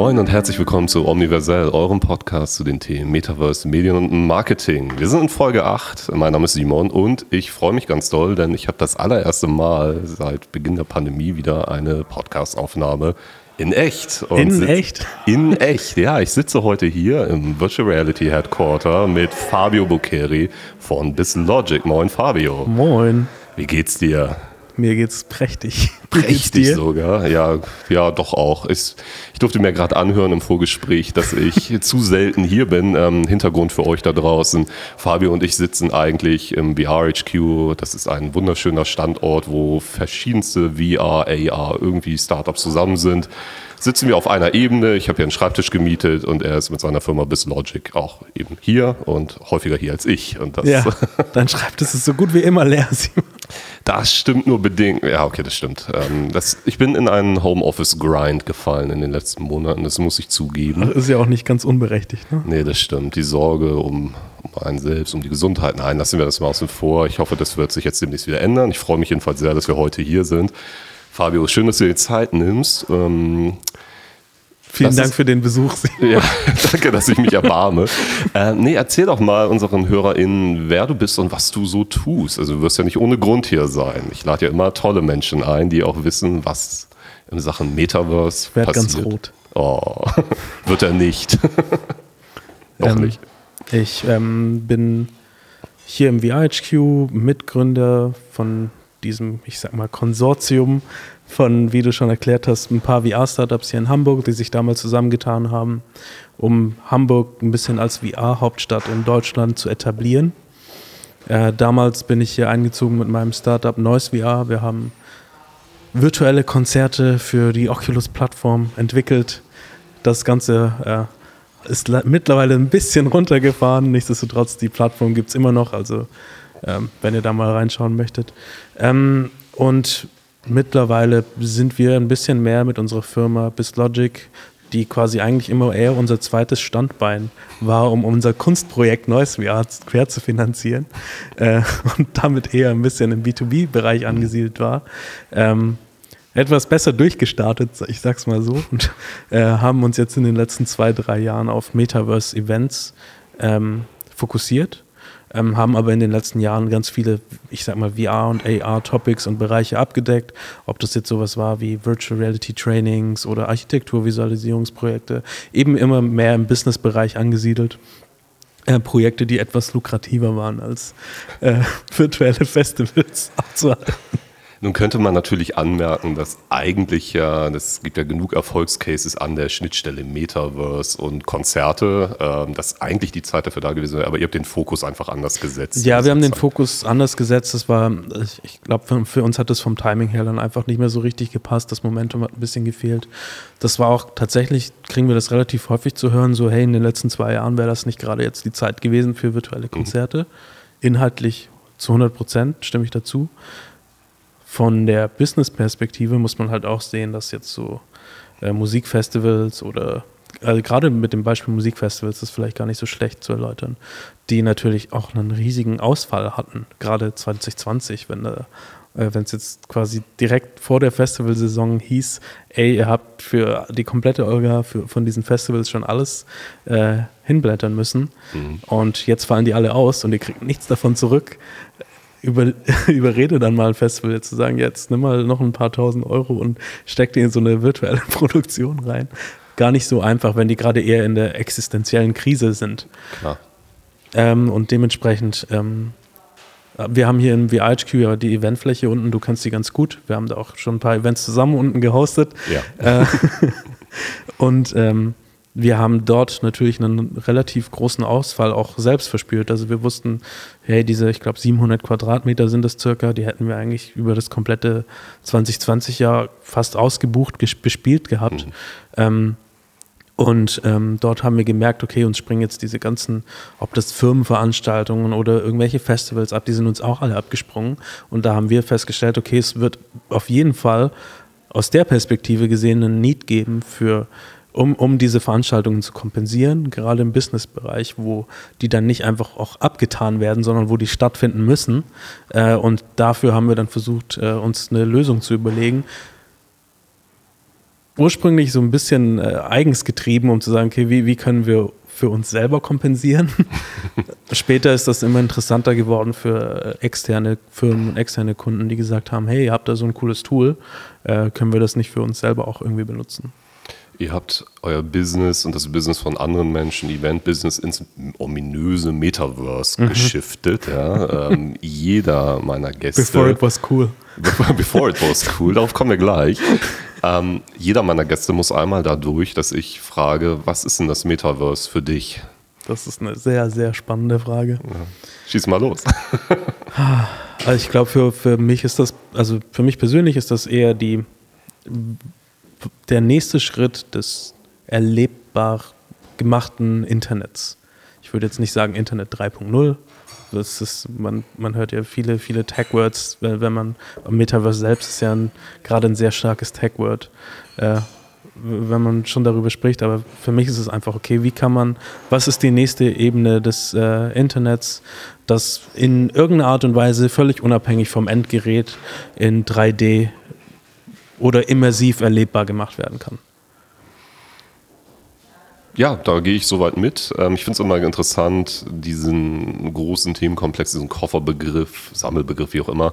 Moin und herzlich willkommen zu Omniversell, eurem Podcast zu den Themen Metaverse, Medien und Marketing. Wir sind in Folge 8. Mein Name ist Simon und ich freue mich ganz doll, denn ich habe das allererste Mal seit Beginn der Pandemie wieder eine Podcastaufnahme in echt. Und in echt? In echt, ja. Ich sitze heute hier im Virtual Reality Headquarter mit Fabio Buccheri von BizLogic. Moin Fabio. Moin. Wie geht's dir? Mir geht's prächtig. Prächtig sogar, ja, ja, doch auch. Ich, ich durfte mir gerade anhören im Vorgespräch, dass ich zu selten hier bin. Ähm, Hintergrund für euch da draußen. Fabio und ich sitzen eigentlich im VRHQ. Das ist ein wunderschöner Standort, wo verschiedenste VR, AR, irgendwie Startups zusammen sind sitzen wir auf einer Ebene. Ich habe hier einen Schreibtisch gemietet und er ist mit seiner Firma BizLogic auch eben hier und häufiger hier als ich. Und das ja, dein Schreibtisch ist so gut wie immer leer. Das stimmt nur bedingt. Ja, okay, das stimmt. Ähm, das, ich bin in einen Homeoffice-Grind gefallen in den letzten Monaten, das muss ich zugeben. Das ist ja auch nicht ganz unberechtigt, ne? Nee, das stimmt. Die Sorge um, um einen selbst, um die Gesundheit. Nein, lassen wir das mal außen vor. Ich hoffe, das wird sich jetzt demnächst wieder ändern. Ich freue mich jedenfalls sehr, dass wir heute hier sind. Fabio, schön, dass du dir Zeit nimmst. Ähm, Vielen Dank ist, für den Besuch. Ja, danke, dass ich mich erbarme. äh, nee, erzähl doch mal unseren HörerInnen, wer du bist und was du so tust. Also du wirst ja nicht ohne Grund hier sein. Ich lade ja immer tolle Menschen ein, die auch wissen, was in Sachen Metaverse Werd passiert. ganz rot. Oh, wird er nicht. Noch ähm, nicht. Ich ähm, bin hier im VRHQ Mitgründer von diesem, ich sag mal, Konsortium von, wie du schon erklärt hast, ein paar VR-Startups hier in Hamburg, die sich damals zusammengetan haben, um Hamburg ein bisschen als VR-Hauptstadt in Deutschland zu etablieren. Äh, damals bin ich hier eingezogen mit meinem Startup Noise VR. Wir haben virtuelle Konzerte für die Oculus-Plattform entwickelt. Das Ganze äh, ist mittlerweile ein bisschen runtergefahren. Nichtsdestotrotz, die Plattform gibt es immer noch. Also ähm, wenn ihr da mal reinschauen möchtet. Ähm, und mittlerweile sind wir ein bisschen mehr mit unserer Firma BizLogic, die quasi eigentlich immer eher unser zweites Standbein war, um unser Kunstprojekt Neues quer zu finanzieren äh, und damit eher ein bisschen im B2B-Bereich angesiedelt war. Ähm, etwas besser durchgestartet, ich sag's mal so, und äh, haben uns jetzt in den letzten zwei, drei Jahren auf Metaverse-Events ähm, fokussiert ähm, haben aber in den letzten Jahren ganz viele, ich sag mal, VR- und AR-Topics und Bereiche abgedeckt. Ob das jetzt sowas war wie Virtual Reality Trainings oder Architekturvisualisierungsprojekte, eben immer mehr im Business-Bereich angesiedelt. Äh, Projekte, die etwas lukrativer waren als äh, virtuelle Festivals abzuhalten. Nun könnte man natürlich anmerken, dass eigentlich ja, es gibt ja genug Erfolgscases an der Schnittstelle Metaverse und Konzerte, äh, dass eigentlich die Zeit dafür da gewesen wäre, aber ihr habt den Fokus einfach anders gesetzt. Ja, wir haben Zeit. den Fokus anders gesetzt. Das war, ich glaube, für, für, uns hat das vom Timing her dann einfach nicht mehr so richtig gepasst. Das Momentum hat ein bisschen gefehlt. Das war auch tatsächlich, kriegen wir das relativ häufig zu hören, so, hey, in den letzten zwei Jahren wäre das nicht gerade jetzt die Zeit gewesen für virtuelle mhm. Konzerte. Mhm. Inhaltlich zu 100 Prozent stimme ich dazu von der Business-Perspektive muss man halt auch sehen, dass jetzt so äh, Musikfestivals oder also gerade mit dem Beispiel Musikfestivals ist vielleicht gar nicht so schlecht zu erläutern, die natürlich auch einen riesigen Ausfall hatten, gerade 2020, wenn äh, wenn es jetzt quasi direkt vor der Festivalsaison hieß, ey, ihr habt für die komplette Olga für, von diesen Festivals schon alles äh, hinblättern müssen mhm. und jetzt fallen die alle aus und ihr kriegt nichts davon zurück, über, überrede dann mal ein Festival zu sagen, jetzt nimm mal noch ein paar tausend Euro und steck die in so eine virtuelle Produktion rein. Gar nicht so einfach, wenn die gerade eher in der existenziellen Krise sind. Klar. Ähm, und dementsprechend, ähm, wir haben hier im VHQ ja die Eventfläche unten, du kennst die ganz gut. Wir haben da auch schon ein paar Events zusammen unten gehostet. Ja. Äh, und ähm, wir haben dort natürlich einen relativ großen Ausfall auch selbst verspürt. Also wir wussten, hey, diese, ich glaube, 700 Quadratmeter sind das circa, die hätten wir eigentlich über das komplette 2020 Jahr fast ausgebucht, bespielt gehabt. Mhm. Ähm, und ähm, dort haben wir gemerkt, okay, uns springen jetzt diese ganzen, ob das Firmenveranstaltungen oder irgendwelche Festivals ab, die sind uns auch alle abgesprungen. Und da haben wir festgestellt, okay, es wird auf jeden Fall aus der Perspektive gesehen einen Need geben für um, um diese Veranstaltungen zu kompensieren, gerade im Businessbereich, wo die dann nicht einfach auch abgetan werden, sondern wo die stattfinden müssen. Äh, und dafür haben wir dann versucht, äh, uns eine Lösung zu überlegen. ursprünglich so ein bisschen äh, eigens getrieben, um zu sagen, okay, wie, wie können wir für uns selber kompensieren. Später ist das immer interessanter geworden für äh, externe Firmen und externe Kunden, die gesagt haben, hey, ihr habt da so ein cooles Tool, äh, können wir das nicht für uns selber auch irgendwie benutzen? Ihr habt euer Business und das Business von anderen Menschen, Event-Business, ins ominöse Metaverse mhm. geschiftet. Ja. Ähm, jeder meiner Gäste. Before it was cool. Before it was cool, darauf kommen wir gleich. Ähm, jeder meiner Gäste muss einmal dadurch, dass ich frage, was ist denn das Metaverse für dich? Das ist eine sehr, sehr spannende Frage. Ja. Schieß mal los. also ich glaube, für, für mich ist das, also für mich persönlich ist das eher die, der nächste Schritt des erlebbar gemachten Internets. Ich würde jetzt nicht sagen Internet 3.0, das ist, man, man hört ja viele, viele Tag-Words, wenn man, Metaverse selbst ist ja ein, gerade ein sehr starkes Tag-Word, äh, wenn man schon darüber spricht, aber für mich ist es einfach, okay, wie kann man, was ist die nächste Ebene des äh, Internets, das in irgendeiner Art und Weise völlig unabhängig vom Endgerät in 3D oder immersiv erlebbar gemacht werden kann. Ja, da gehe ich soweit mit. Ähm, ich finde es immer interessant, diesen großen Themenkomplex, diesen Kofferbegriff, Sammelbegriff, wie auch immer,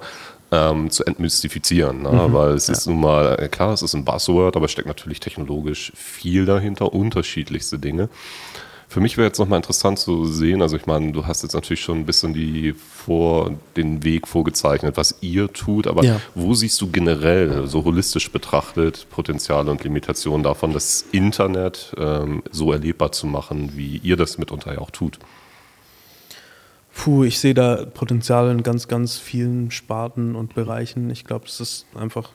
ähm, zu entmystifizieren. Ne? Mhm, Weil es ja. ist nun mal, äh, klar, es ist ein Buzzword, aber es steckt natürlich technologisch viel dahinter, unterschiedlichste Dinge. Für mich wäre jetzt nochmal interessant zu sehen, also ich meine, du hast jetzt natürlich schon ein bisschen die vor, den Weg vorgezeichnet, was ihr tut, aber ja. wo siehst du generell, so holistisch betrachtet, Potenziale und Limitationen davon, das Internet ähm, so erlebbar zu machen, wie ihr das mitunter ja auch tut? Puh, ich sehe da Potenzial in ganz, ganz vielen Sparten und Bereichen. Ich glaube, es ist einfach,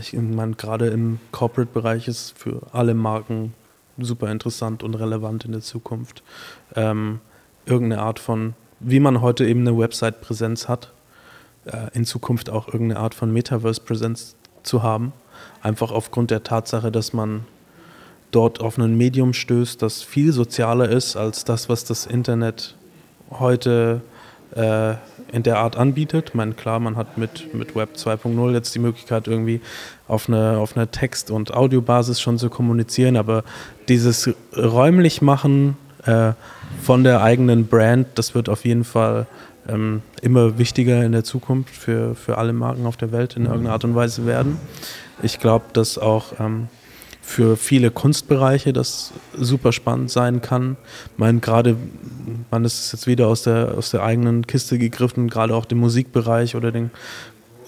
ich meine, gerade im Corporate-Bereich ist für alle Marken super interessant und relevant in der Zukunft. Ähm, irgendeine Art von, wie man heute eben eine Website-Präsenz hat, äh, in Zukunft auch irgendeine Art von Metaverse-Präsenz zu haben. Einfach aufgrund der Tatsache, dass man dort auf ein Medium stößt, das viel sozialer ist als das, was das Internet heute äh, in der Art anbietet. Ich meine, klar, man hat mit, mit Web 2.0 jetzt die Möglichkeit, irgendwie auf einer auf eine Text- und Audiobasis schon zu kommunizieren, aber dieses räumlich machen äh, von der eigenen Brand, das wird auf jeden Fall ähm, immer wichtiger in der Zukunft für, für alle Marken auf der Welt in irgendeiner Art und Weise werden. Ich glaube, dass auch ähm, für viele Kunstbereiche das super spannend sein kann. Ich meine, gerade, man ist jetzt wieder aus der, aus der eigenen Kiste gegriffen, gerade auch den Musikbereich oder den,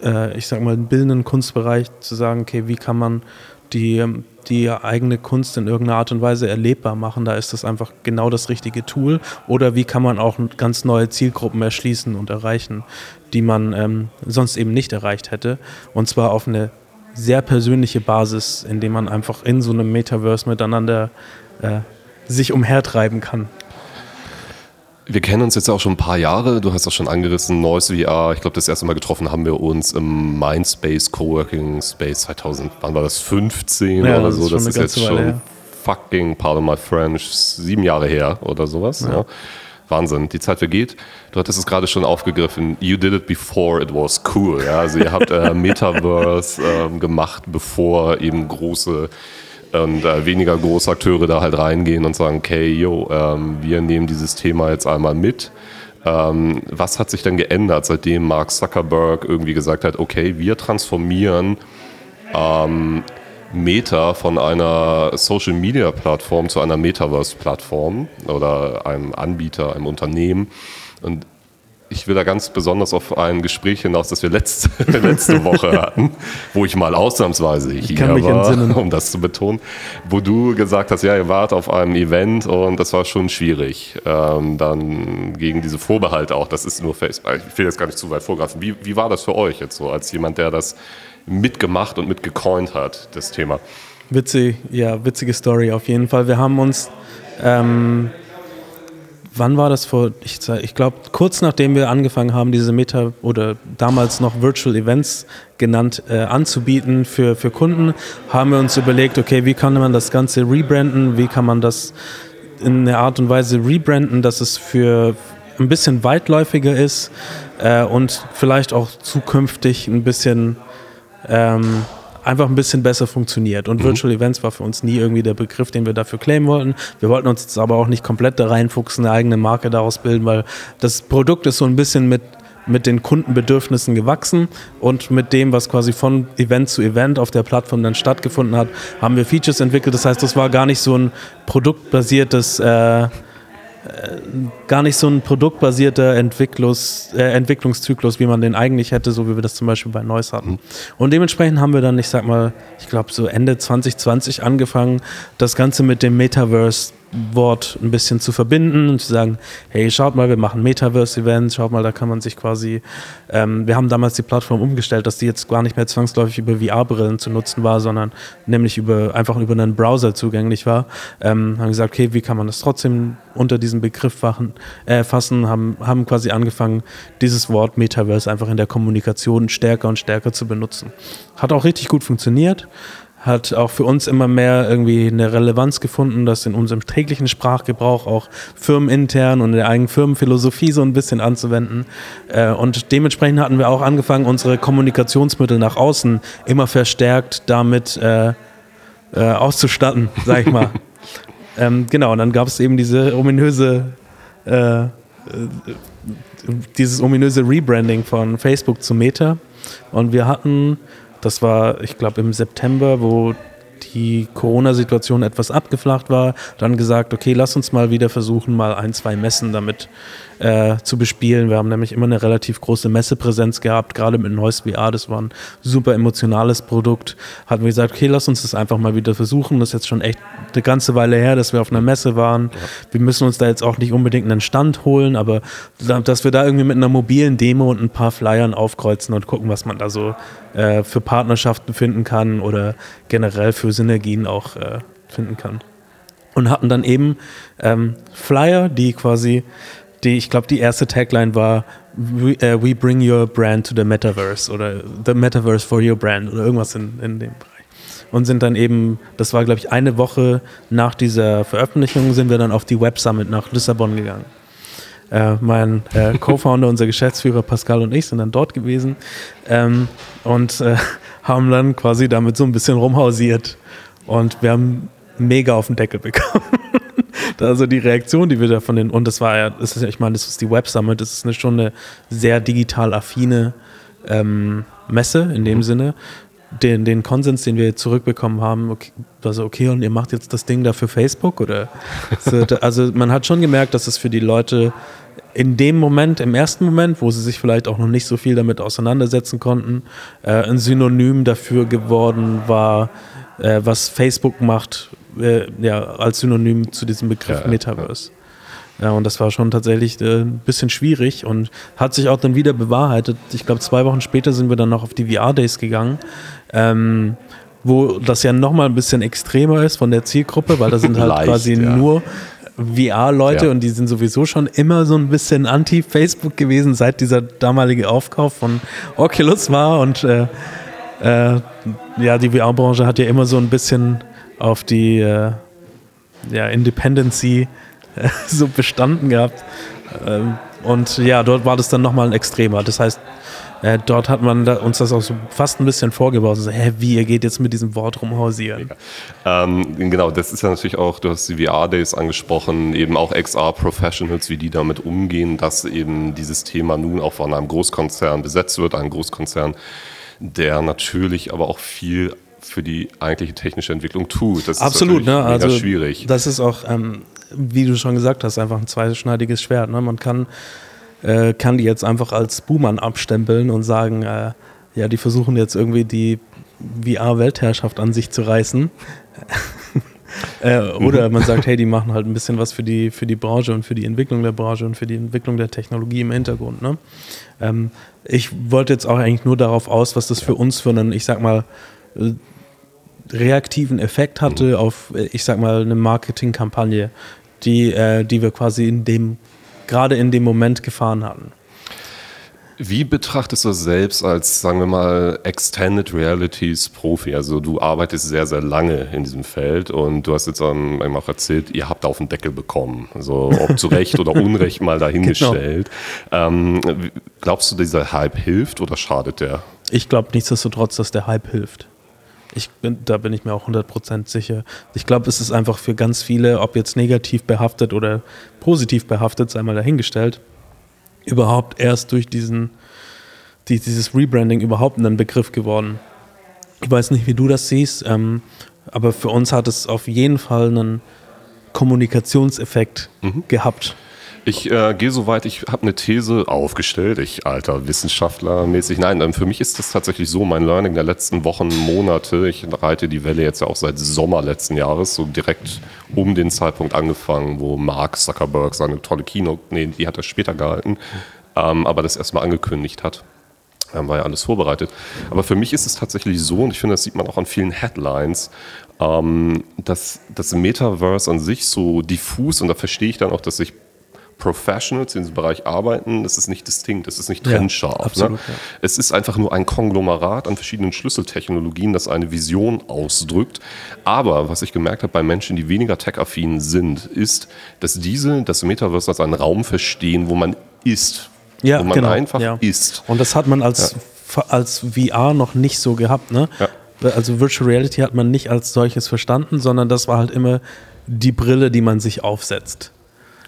äh, ich sag mal, den bildenden Kunstbereich zu sagen, okay, wie kann man die, die eigene Kunst in irgendeiner Art und Weise erlebbar machen. Da ist das einfach genau das richtige Tool. Oder wie kann man auch ganz neue Zielgruppen erschließen und erreichen, die man ähm, sonst eben nicht erreicht hätte. Und zwar auf eine sehr persönliche Basis, indem man einfach in so einem Metaverse miteinander äh, sich umhertreiben kann. Wir kennen uns jetzt auch schon ein paar Jahre. Du hast das schon angerissen, Noise VR. Ich glaube, das erste Mal getroffen haben wir uns im Mindspace Coworking Space 2000. Wann war das? 15 ja, oder so? Das ist, das ist jetzt schon her. fucking, pardon my French, sieben Jahre her oder sowas. Ja. ja. Wahnsinn, die Zeit vergeht. Du hattest es gerade schon aufgegriffen. You did it before it was cool. Ja? Also ihr habt äh, Metaverse äh, gemacht, bevor eben große und äh, weniger große Akteure da halt reingehen und sagen, okay, yo, ähm, wir nehmen dieses Thema jetzt einmal mit. Ähm, was hat sich denn geändert, seitdem Mark Zuckerberg irgendwie gesagt hat, okay, wir transformieren ähm, Meta von einer Social Media Plattform zu einer Metaverse Plattform oder einem Anbieter, einem Unternehmen. Und ich will da ganz besonders auf ein Gespräch hinaus, das wir letzte, letzte Woche hatten, wo ich mal ausnahmsweise hier war, entsinnen. um das zu betonen, wo du gesagt hast, ja, ihr wart auf einem Event und das war schon schwierig. Ähm, dann gegen diese Vorbehalte auch, das ist nur Facebook. Ich will jetzt gar nicht zu weit vorgreifen. Wie, wie war das für euch jetzt so, als jemand, der das mitgemacht und mitgecoint hat, das Thema. Witzig, ja, witzige Story auf jeden Fall. Wir haben uns, ähm, wann war das vor, ich, ich glaube, kurz nachdem wir angefangen haben, diese Meta oder damals noch Virtual Events genannt, äh, anzubieten für, für Kunden, haben wir uns überlegt, okay, wie kann man das Ganze rebranden, wie kann man das in einer Art und Weise rebranden, dass es für ein bisschen weitläufiger ist äh, und vielleicht auch zukünftig ein bisschen ähm, einfach ein bisschen besser funktioniert. Und mhm. Virtual Events war für uns nie irgendwie der Begriff, den wir dafür claimen wollten. Wir wollten uns jetzt aber auch nicht komplett da reinfuchsen, eine eigene Marke daraus bilden, weil das Produkt ist so ein bisschen mit mit den Kundenbedürfnissen gewachsen und mit dem, was quasi von Event zu Event auf der Plattform dann stattgefunden hat, haben wir Features entwickelt. Das heißt, das war gar nicht so ein produktbasiertes äh, gar nicht so ein produktbasierter Entwicklungs, äh, Entwicklungszyklus, wie man den eigentlich hätte, so wie wir das zum Beispiel bei Neuss hatten. Mhm. Und dementsprechend haben wir dann, ich sag mal, ich glaube so Ende 2020 angefangen, das Ganze mit dem Metaverse Wort ein bisschen zu verbinden und zu sagen, hey, schaut mal, wir machen Metaverse-Events, schaut mal, da kann man sich quasi, ähm, wir haben damals die Plattform umgestellt, dass die jetzt gar nicht mehr zwangsläufig über VR-Brillen zu nutzen war, sondern nämlich über, einfach über einen Browser zugänglich war. Ähm, haben gesagt, okay, wie kann man das trotzdem unter diesem Begriff fachen, äh, fassen, haben, haben quasi angefangen, dieses Wort Metaverse einfach in der Kommunikation stärker und stärker zu benutzen. Hat auch richtig gut funktioniert hat auch für uns immer mehr irgendwie eine Relevanz gefunden, das in unserem täglichen Sprachgebrauch auch firmenintern und in der eigenen Firmenphilosophie so ein bisschen anzuwenden. Äh, und dementsprechend hatten wir auch angefangen, unsere Kommunikationsmittel nach außen immer verstärkt damit äh, äh, auszustatten, sag ich mal. ähm, genau, und dann gab es eben diese ominöse äh, äh, dieses ominöse Rebranding von Facebook zu Meta. Und wir hatten das war, ich glaube, im September, wo die Corona-Situation etwas abgeflacht war, dann gesagt, okay, lass uns mal wieder versuchen, mal ein, zwei Messen damit äh, zu bespielen. Wir haben nämlich immer eine relativ große Messepräsenz gehabt, gerade mit Neues VR, das war ein super emotionales Produkt. Hatten wir gesagt, okay, lass uns das einfach mal wieder versuchen. Das ist jetzt schon echt eine ganze Weile her, dass wir auf einer Messe waren. Ja. Wir müssen uns da jetzt auch nicht unbedingt einen Stand holen, aber dass wir da irgendwie mit einer mobilen Demo und ein paar Flyern aufkreuzen und gucken, was man da so äh, für Partnerschaften finden kann oder generell für Synergien auch äh, finden kann. Und hatten dann eben ähm, Flyer, die quasi die, ich glaube, die erste Tagline war we, uh, we, bring your brand to the Metaverse oder The Metaverse for your brand oder irgendwas in, in dem Bereich. Und sind dann eben, das war, glaube ich, eine Woche nach dieser Veröffentlichung, sind wir dann auf die Web Summit nach Lissabon gegangen. Äh, mein äh, Co-Founder, unser Geschäftsführer Pascal und ich sind dann dort gewesen ähm, und äh, haben dann quasi damit so ein bisschen rumhausiert. Und wir haben mega auf den Deckel bekommen. also die Reaktion, die wir da von den, und das war ja, das ist ich meine, das ist die Web Summit, das ist eine, schon eine sehr digital affine ähm, Messe in dem Sinne. Den, den Konsens, den wir zurückbekommen haben, okay, also okay, und ihr macht jetzt das Ding da für Facebook oder? also man hat schon gemerkt, dass es für die Leute in dem Moment, im ersten Moment, wo sie sich vielleicht auch noch nicht so viel damit auseinandersetzen konnten, äh, ein Synonym dafür geworden war, äh, was Facebook macht, äh, ja, als Synonym zu diesem Begriff ja, Metaverse. Ja. ja. und das war schon tatsächlich äh, ein bisschen schwierig und hat sich auch dann wieder bewahrheitet. Ich glaube, zwei Wochen später sind wir dann noch auf die VR-Days gegangen. Ähm, wo das ja nochmal ein bisschen extremer ist von der Zielgruppe, weil da sind halt Leicht, quasi ja. nur VR-Leute ja. und die sind sowieso schon immer so ein bisschen anti-Facebook gewesen, seit dieser damalige Aufkauf von Oculus war und äh, äh, ja, die VR-Branche hat ja immer so ein bisschen auf die äh, ja, Independency äh, so bestanden gehabt. Ähm, und ja, dort war das dann nochmal ein extremer. Das heißt, äh, dort hat man da, uns das auch so fast ein bisschen vorgebaut. So, hä, wie, ihr geht jetzt mit diesem Wort rumhausieren? Ähm, genau, das ist ja natürlich auch, du hast die VR-Days angesprochen, eben auch XR-Professionals, wie die damit umgehen, dass eben dieses Thema nun auch von einem Großkonzern besetzt wird, ein Großkonzern, der natürlich aber auch viel für die eigentliche technische Entwicklung tut. Das Absolut, ist ne? also schwierig. Das ist auch, ähm, wie du schon gesagt hast, einfach ein zweischneidiges Schwert. Ne? Man kann, äh, kann die jetzt einfach als Buhmann abstempeln und sagen, äh, ja, die versuchen jetzt irgendwie die VR-Weltherrschaft an sich zu reißen. äh, oder man sagt, hey, die machen halt ein bisschen was für die, für die Branche und für die Entwicklung der Branche und für die Entwicklung der Technologie im Hintergrund. Ne? Ähm, ich wollte jetzt auch eigentlich nur darauf aus, was das für uns für einen, ich sag mal, reaktiven Effekt hatte mhm. auf, äh, ich sag mal, eine Marketingkampagne, die, äh, die wir quasi in dem, gerade in dem Moment gefahren hatten. Wie betrachtest du das selbst als, sagen wir mal, Extended Realities Profi? Also du arbeitest sehr, sehr lange in diesem Feld und du hast jetzt ähm, auch erzählt, ihr habt auf den Deckel bekommen. Also ob zu Recht oder Unrecht mal dahingestellt. Genau. Ähm, glaubst du, dieser Hype hilft oder schadet der? Ich glaube nichtsdestotrotz, dass der Hype hilft. Ich bin, da bin ich mir auch 100% sicher. Ich glaube, es ist einfach für ganz viele, ob jetzt negativ behaftet oder positiv behaftet, sei mal dahingestellt, überhaupt erst durch diesen, die, dieses Rebranding überhaupt ein Begriff geworden. Ich weiß nicht, wie du das siehst, ähm, aber für uns hat es auf jeden Fall einen Kommunikationseffekt mhm. gehabt. Ich äh, gehe so weit, ich habe eine These aufgestellt, ich alter Wissenschaftler mäßig. Nein, ähm, für mich ist das tatsächlich so, mein Learning der letzten Wochen, Monate, ich reite die Welle jetzt ja auch seit Sommer letzten Jahres, so direkt um den Zeitpunkt angefangen, wo Mark Zuckerberg seine tolle Keynote, nee, die hat er später gehalten, ähm, aber das erstmal angekündigt hat. Ähm, war ja alles vorbereitet. Aber für mich ist es tatsächlich so, und ich finde, das sieht man auch an vielen Headlines, ähm, dass das Metaverse an sich so diffus, und da verstehe ich dann auch, dass sich Professionals in diesem Bereich arbeiten, das ist nicht distinkt, das ist nicht trennscharf. Ja, ne? absolut, ne? ja. Es ist einfach nur ein Konglomerat an verschiedenen Schlüsseltechnologien, das eine Vision ausdrückt. Aber was ich gemerkt habe bei Menschen, die weniger tech-affin sind, ist, dass diese das Metaverse als einen Raum verstehen, wo man ist. Ja, wo man genau, einfach ja. ist. Und das hat man als, als VR noch nicht so gehabt. Ne? Also Virtual Reality hat man nicht als solches verstanden, sondern das war halt immer die Brille, die man sich aufsetzt.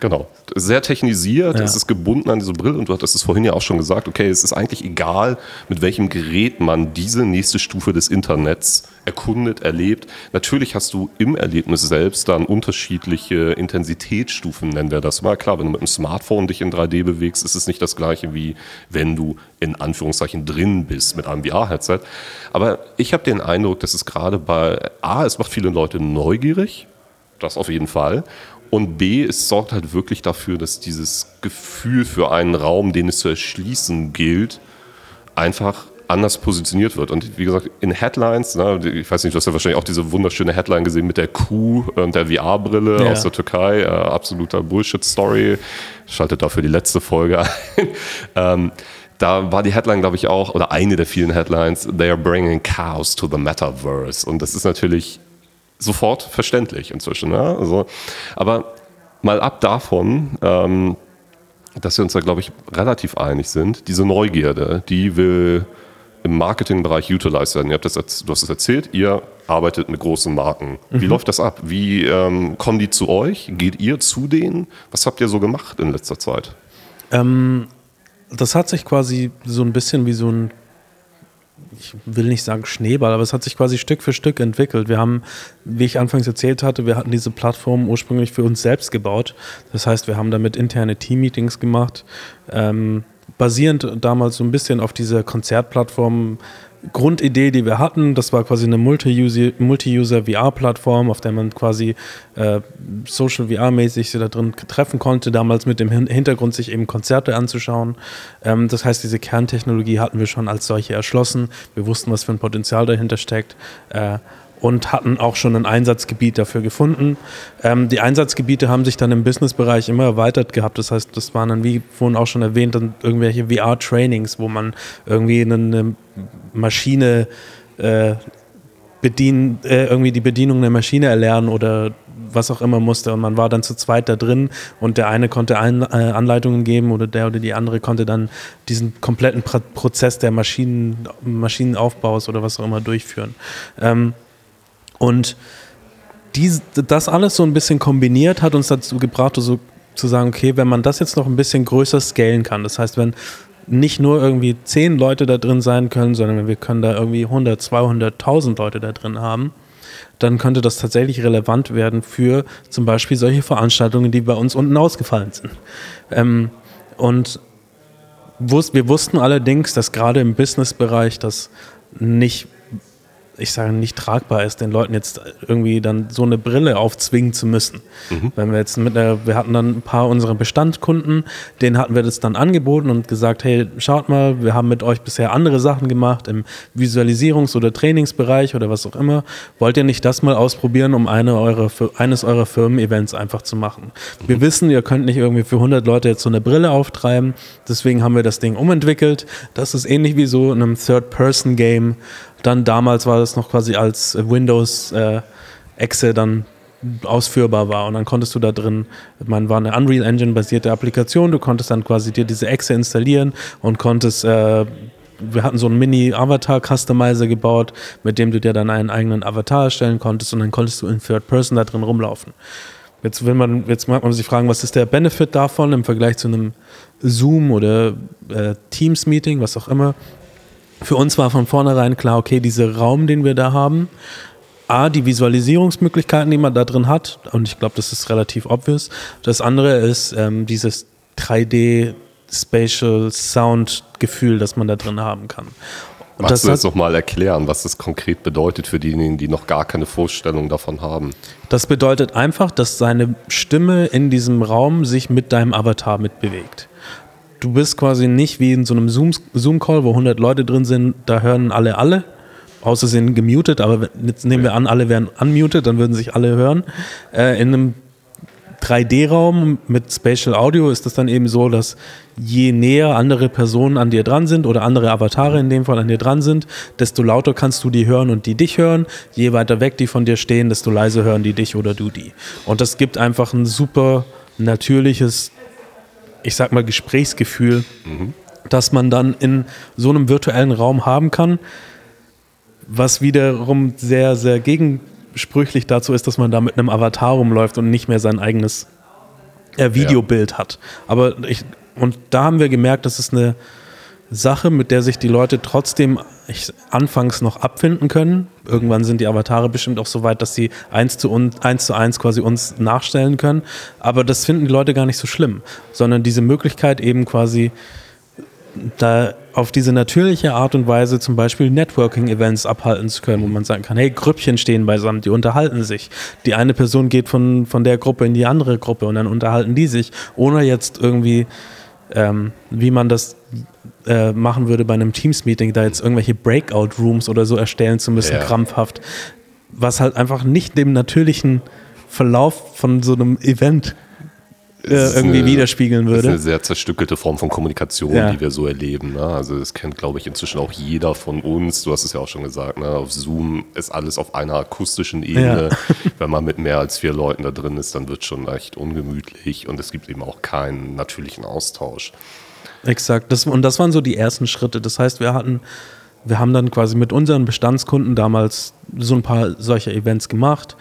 Genau. Sehr technisiert, ja. es ist gebunden an diese Brille und du hattest es vorhin ja auch schon gesagt, okay, es ist eigentlich egal, mit welchem Gerät man diese nächste Stufe des Internets erkundet, erlebt. Natürlich hast du im Erlebnis selbst dann unterschiedliche Intensitätsstufen, nennen wir das mal. Klar, wenn du mit dem Smartphone dich in 3D bewegst, ist es nicht das gleiche wie wenn du in Anführungszeichen drin bist mit einem VR-Headset. Aber ich habe den Eindruck, dass es gerade bei A, es macht viele Leute neugierig, das auf jeden Fall. Und B, es sorgt halt wirklich dafür, dass dieses Gefühl für einen Raum, den es zu erschließen gilt, einfach anders positioniert wird. Und wie gesagt, in Headlines, ne, ich weiß nicht, du hast ja wahrscheinlich auch diese wunderschöne Headline gesehen mit der Kuh und der VR-Brille ja. aus der Türkei. Äh, absoluter Bullshit-Story. Schaltet dafür die letzte Folge ein. ähm, da war die Headline, glaube ich, auch, oder eine der vielen Headlines, They are bringing chaos to the Metaverse. Und das ist natürlich sofort verständlich inzwischen. Ja? Also, aber mal ab davon, ähm, dass wir uns da, glaube ich, relativ einig sind, diese Neugierde, die will im Marketingbereich utilized werden. Ihr habt das, du hast es erzählt, ihr arbeitet mit großen Marken. Wie mhm. läuft das ab? Wie ähm, kommen die zu euch? Geht ihr zu denen? Was habt ihr so gemacht in letzter Zeit? Ähm, das hat sich quasi so ein bisschen wie so ein ich will nicht sagen Schneeball, aber es hat sich quasi Stück für Stück entwickelt. Wir haben, wie ich anfangs erzählt hatte, wir hatten diese Plattform ursprünglich für uns selbst gebaut. Das heißt, wir haben damit interne Team-Meetings gemacht, ähm, basierend damals so ein bisschen auf dieser Konzertplattform Grundidee, die wir hatten, das war quasi eine Multi-User-VR-Plattform, auf der man quasi äh, Social VR-mäßig da drin treffen konnte, damals mit dem Hintergrund, sich eben Konzerte anzuschauen. Ähm, das heißt, diese Kerntechnologie hatten wir schon als solche erschlossen. Wir wussten, was für ein Potenzial dahinter steckt. Äh, und hatten auch schon ein Einsatzgebiet dafür gefunden. Ähm, die Einsatzgebiete haben sich dann im Businessbereich immer erweitert gehabt. Das heißt, das waren dann, wie vorhin auch schon erwähnt, dann irgendwelche VR-Trainings, wo man irgendwie eine Maschine äh, bedienen, äh, irgendwie die Bedienung einer Maschine erlernen oder was auch immer musste. Und man war dann zu zweit da drin und der eine konnte ein, äh, Anleitungen geben oder der oder die andere konnte dann diesen kompletten Pro Prozess der Maschinen, Maschinenaufbaus oder was auch immer durchführen. Ähm, und dies, das alles so ein bisschen kombiniert hat uns dazu gebracht, so zu sagen, okay, wenn man das jetzt noch ein bisschen größer scalen kann, das heißt, wenn nicht nur irgendwie zehn Leute da drin sein können, sondern wir können da irgendwie 100, 200, 1000 Leute da drin haben, dann könnte das tatsächlich relevant werden für zum Beispiel solche Veranstaltungen, die bei uns unten ausgefallen sind. Ähm, und wir wussten allerdings, dass gerade im Businessbereich das nicht ich sage nicht tragbar ist, den Leuten jetzt irgendwie dann so eine Brille aufzwingen zu müssen. Mhm. Wenn wir jetzt mit der, wir hatten dann ein paar unserer Bestandkunden, denen hatten wir das dann angeboten und gesagt, hey, schaut mal, wir haben mit euch bisher andere Sachen gemacht im Visualisierungs- oder Trainingsbereich oder was auch immer. Wollt ihr nicht das mal ausprobieren, um eine eure, eines eurer Firmen-Events einfach zu machen? Mhm. Wir wissen, ihr könnt nicht irgendwie für 100 Leute jetzt so eine Brille auftreiben, deswegen haben wir das Ding umentwickelt. Das ist ähnlich wie so in einem Third-Person-Game dann damals war das noch quasi als äh, Exe dann ausführbar war und dann konntest du da drin, man war eine Unreal Engine basierte Applikation, du konntest dann quasi dir diese Exe installieren und konntest äh, wir hatten so einen Mini-Avatar-Customizer gebaut, mit dem du dir dann einen eigenen Avatar erstellen konntest und dann konntest du in Third Person da drin rumlaufen. Jetzt will man, jetzt mag man sich fragen, was ist der Benefit davon im Vergleich zu einem Zoom oder äh, Teams-Meeting, was auch immer. Für uns war von vornherein klar, okay, dieser Raum, den wir da haben, A, die Visualisierungsmöglichkeiten, die man da drin hat, und ich glaube, das ist relativ obvious. Das andere ist ähm, dieses 3D Spatial Sound Gefühl, das man da drin haben kann. Und Magst das du jetzt nochmal erklären, was das konkret bedeutet für diejenigen, die noch gar keine Vorstellung davon haben? Das bedeutet einfach, dass seine Stimme in diesem Raum sich mit deinem Avatar mitbewegt. Du bist quasi nicht wie in so einem Zoom-Call, wo 100 Leute drin sind, da hören alle alle, außer sie sind gemutet, aber jetzt nehmen wir an, alle wären unmuted, dann würden sich alle hören. Äh, in einem 3D-Raum mit Spatial Audio ist das dann eben so, dass je näher andere Personen an dir dran sind oder andere Avatare in dem Fall an dir dran sind, desto lauter kannst du die hören und die dich hören. Je weiter weg die von dir stehen, desto leiser hören die dich oder du die. Und das gibt einfach ein super natürliches, ich sag mal, Gesprächsgefühl, mhm. das man dann in so einem virtuellen Raum haben kann was wiederum sehr, sehr gegensprüchlich dazu ist, dass man da mit einem Avatar rumläuft und nicht mehr sein eigenes äh, Videobild ja. hat. Aber ich, und da haben wir gemerkt, das ist eine Sache, mit der sich die Leute trotzdem ich, anfangs noch abfinden können. Irgendwann sind die Avatare bestimmt auch so weit, dass sie eins zu, un, eins zu eins quasi uns nachstellen können. Aber das finden die Leute gar nicht so schlimm, sondern diese Möglichkeit eben quasi da auf diese natürliche Art und Weise zum Beispiel Networking-Events abhalten zu können, wo man sagen kann, hey, Grüppchen stehen beisammen, die unterhalten sich. Die eine Person geht von, von der Gruppe in die andere Gruppe und dann unterhalten die sich, ohne jetzt irgendwie, ähm, wie man das äh, machen würde bei einem Teams-Meeting, da jetzt irgendwelche Breakout-Rooms oder so erstellen zu müssen, ja. krampfhaft. Was halt einfach nicht dem natürlichen Verlauf von so einem Event äh, irgendwie eine, widerspiegeln würde. Das ist eine sehr zerstückelte Form von Kommunikation, ja. die wir so erleben. Ne? Also das kennt, glaube ich, inzwischen auch jeder von uns. Du hast es ja auch schon gesagt, ne? auf Zoom ist alles auf einer akustischen Ebene. Ja. Wenn man mit mehr als vier Leuten da drin ist, dann wird es schon leicht ungemütlich und es gibt eben auch keinen natürlichen Austausch. Exakt. Das, und das waren so die ersten Schritte. Das heißt, wir hatten wir haben dann quasi mit unseren Bestandskunden damals so ein paar solcher Events gemacht,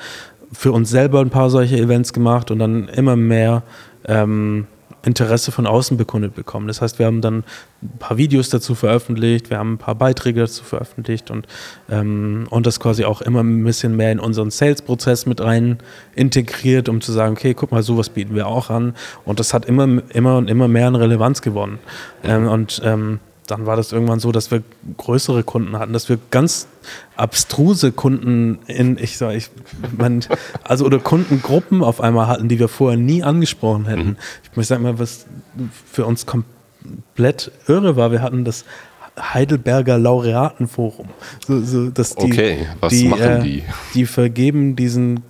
für uns selber ein paar solche Events gemacht und dann immer mehr ähm, Interesse von außen bekundet bekommen. Das heißt, wir haben dann ein paar Videos dazu veröffentlicht, wir haben ein paar Beiträge dazu veröffentlicht und, ähm, und das quasi auch immer ein bisschen mehr in unseren Sales-Prozess mit rein integriert, um zu sagen, okay, guck mal, sowas bieten wir auch an. Und das hat immer, immer und immer mehr an Relevanz gewonnen. Ähm, und ähm, dann war das irgendwann so, dass wir größere Kunden hatten, dass wir ganz abstruse Kunden in, ich sag, ich, mein, also oder Kundengruppen auf einmal hatten, die wir vorher nie angesprochen hätten. Mhm. Ich muss sagen mal, was für uns komplett irre war, wir hatten das Heidelberger Laureatenforum. So, so, dass die, okay, was die, machen äh, die? Die vergeben diesen,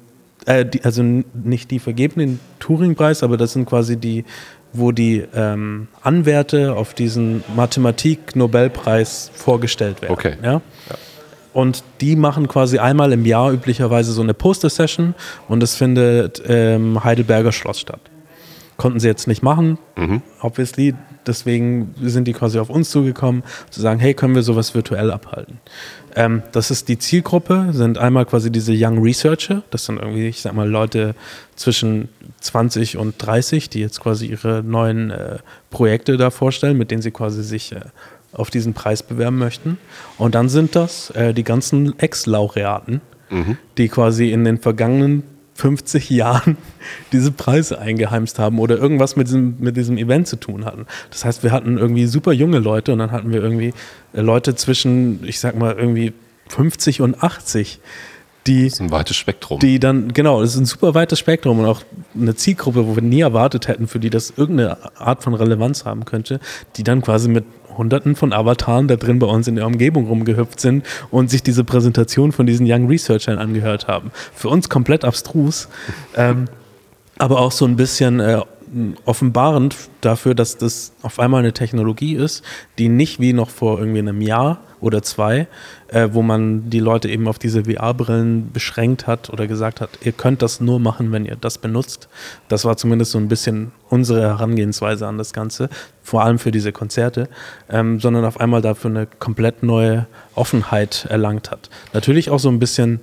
äh, die, also nicht die vergeben den Turing-Preis, aber das sind quasi die wo die ähm, Anwärter auf diesen Mathematik-Nobelpreis vorgestellt werden. Okay. Ja? ja? Und die machen quasi einmal im Jahr üblicherweise so eine Poster-Session und es findet im Heidelberger Schloss statt. Konnten sie jetzt nicht machen, mhm. obviously. Deswegen sind die quasi auf uns zugekommen, zu sagen, hey, können wir sowas virtuell abhalten? Ähm, das ist die Zielgruppe, sind einmal quasi diese Young Researcher, das sind irgendwie, ich sag mal, Leute zwischen 20 und 30, die jetzt quasi ihre neuen äh, Projekte da vorstellen, mit denen sie quasi sich äh, auf diesen Preis bewerben möchten. Und dann sind das äh, die ganzen Ex-Laureaten, mhm. die quasi in den vergangenen 50 Jahren diese Preise eingeheimst haben oder irgendwas mit diesem, mit diesem Event zu tun hatten. Das heißt, wir hatten irgendwie super junge Leute und dann hatten wir irgendwie äh, Leute zwischen, ich sag mal, irgendwie 50 und 80. Die, das ist ein weites Spektrum. Die dann, genau, das ist ein super weites Spektrum und auch eine Zielgruppe, wo wir nie erwartet hätten, für die das irgendeine Art von Relevanz haben könnte, die dann quasi mit Hunderten von Avataren da drin bei uns in der Umgebung rumgehüpft sind und sich diese Präsentation von diesen Young Researchern angehört haben. Für uns komplett abstrus, ähm, aber auch so ein bisschen äh, offenbarend dafür, dass das auf einmal eine Technologie ist, die nicht wie noch vor irgendwie einem Jahr oder zwei, äh, wo man die Leute eben auf diese VR-Brillen beschränkt hat oder gesagt hat, ihr könnt das nur machen, wenn ihr das benutzt. Das war zumindest so ein bisschen unsere Herangehensweise an das Ganze, vor allem für diese Konzerte, ähm, sondern auf einmal dafür eine komplett neue Offenheit erlangt hat. Natürlich auch so ein bisschen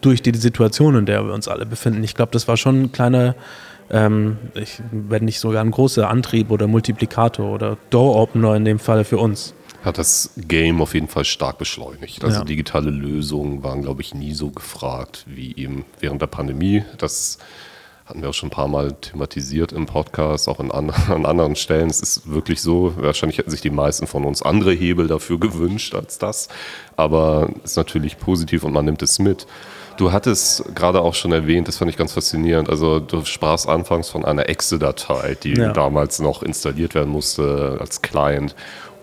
durch die Situation, in der wir uns alle befinden. Ich glaube, das war schon ein kleiner ähm, ich, wenn nicht sogar ein großer Antrieb oder Multiplikator oder Door-Opener in dem Fall für uns. Hat das Game auf jeden Fall stark beschleunigt. Also ja. digitale Lösungen waren, glaube ich, nie so gefragt wie eben während der Pandemie. Das hatten wir auch schon ein paar Mal thematisiert im Podcast, auch in an, an anderen Stellen. Es ist wirklich so, wahrscheinlich hätten sich die meisten von uns andere Hebel dafür gewünscht als das. Aber es ist natürlich positiv und man nimmt es mit. Du hattest gerade auch schon erwähnt, das fand ich ganz faszinierend. Also du sprachst anfangs von einer Exe-Datei, die ja. damals noch installiert werden musste als Client,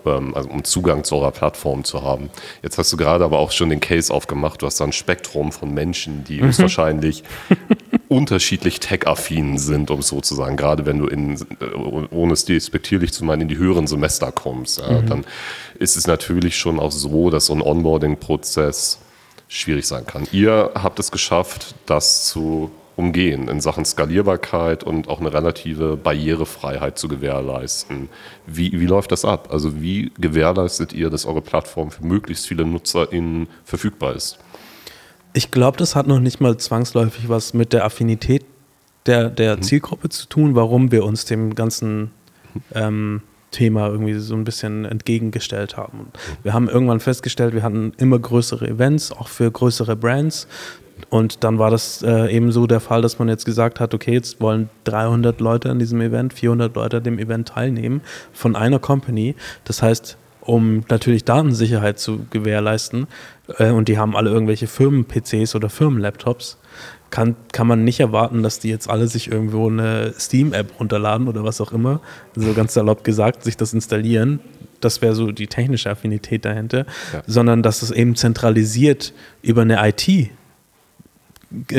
ähm, also um Zugang zu eurer Plattform zu haben. Jetzt hast du gerade aber auch schon den Case aufgemacht. Du hast da ein Spektrum von Menschen, die mhm. höchstwahrscheinlich unterschiedlich tech-affin sind, um es so zu sagen. Gerade wenn du in, äh, ohne es despektierlich zu meinen, in die höheren Semester kommst, ja, mhm. dann ist es natürlich schon auch so, dass so ein Onboarding-Prozess schwierig sein kann. Ihr habt es geschafft, das zu umgehen in Sachen Skalierbarkeit und auch eine relative Barrierefreiheit zu gewährleisten. Wie, wie läuft das ab? Also wie gewährleistet ihr, dass eure Plattform für möglichst viele NutzerInnen verfügbar ist? Ich glaube, das hat noch nicht mal zwangsläufig was mit der Affinität der, der mhm. Zielgruppe zu tun, warum wir uns dem ganzen ähm, Thema irgendwie so ein bisschen entgegengestellt haben. Und wir haben irgendwann festgestellt, wir hatten immer größere Events, auch für größere Brands. Und dann war das äh, eben so der Fall, dass man jetzt gesagt hat, okay, jetzt wollen 300 Leute an diesem Event, 400 Leute an dem Event teilnehmen von einer Company. Das heißt, um natürlich Datensicherheit zu gewährleisten, äh, und die haben alle irgendwelche Firmen-PCs oder Firmen-Laptops, kann, kann man nicht erwarten, dass die jetzt alle sich irgendwo eine Steam-App runterladen oder was auch immer, so ganz salopp gesagt, sich das installieren. Das wäre so die technische Affinität dahinter, ja. sondern dass es eben zentralisiert über eine IT äh,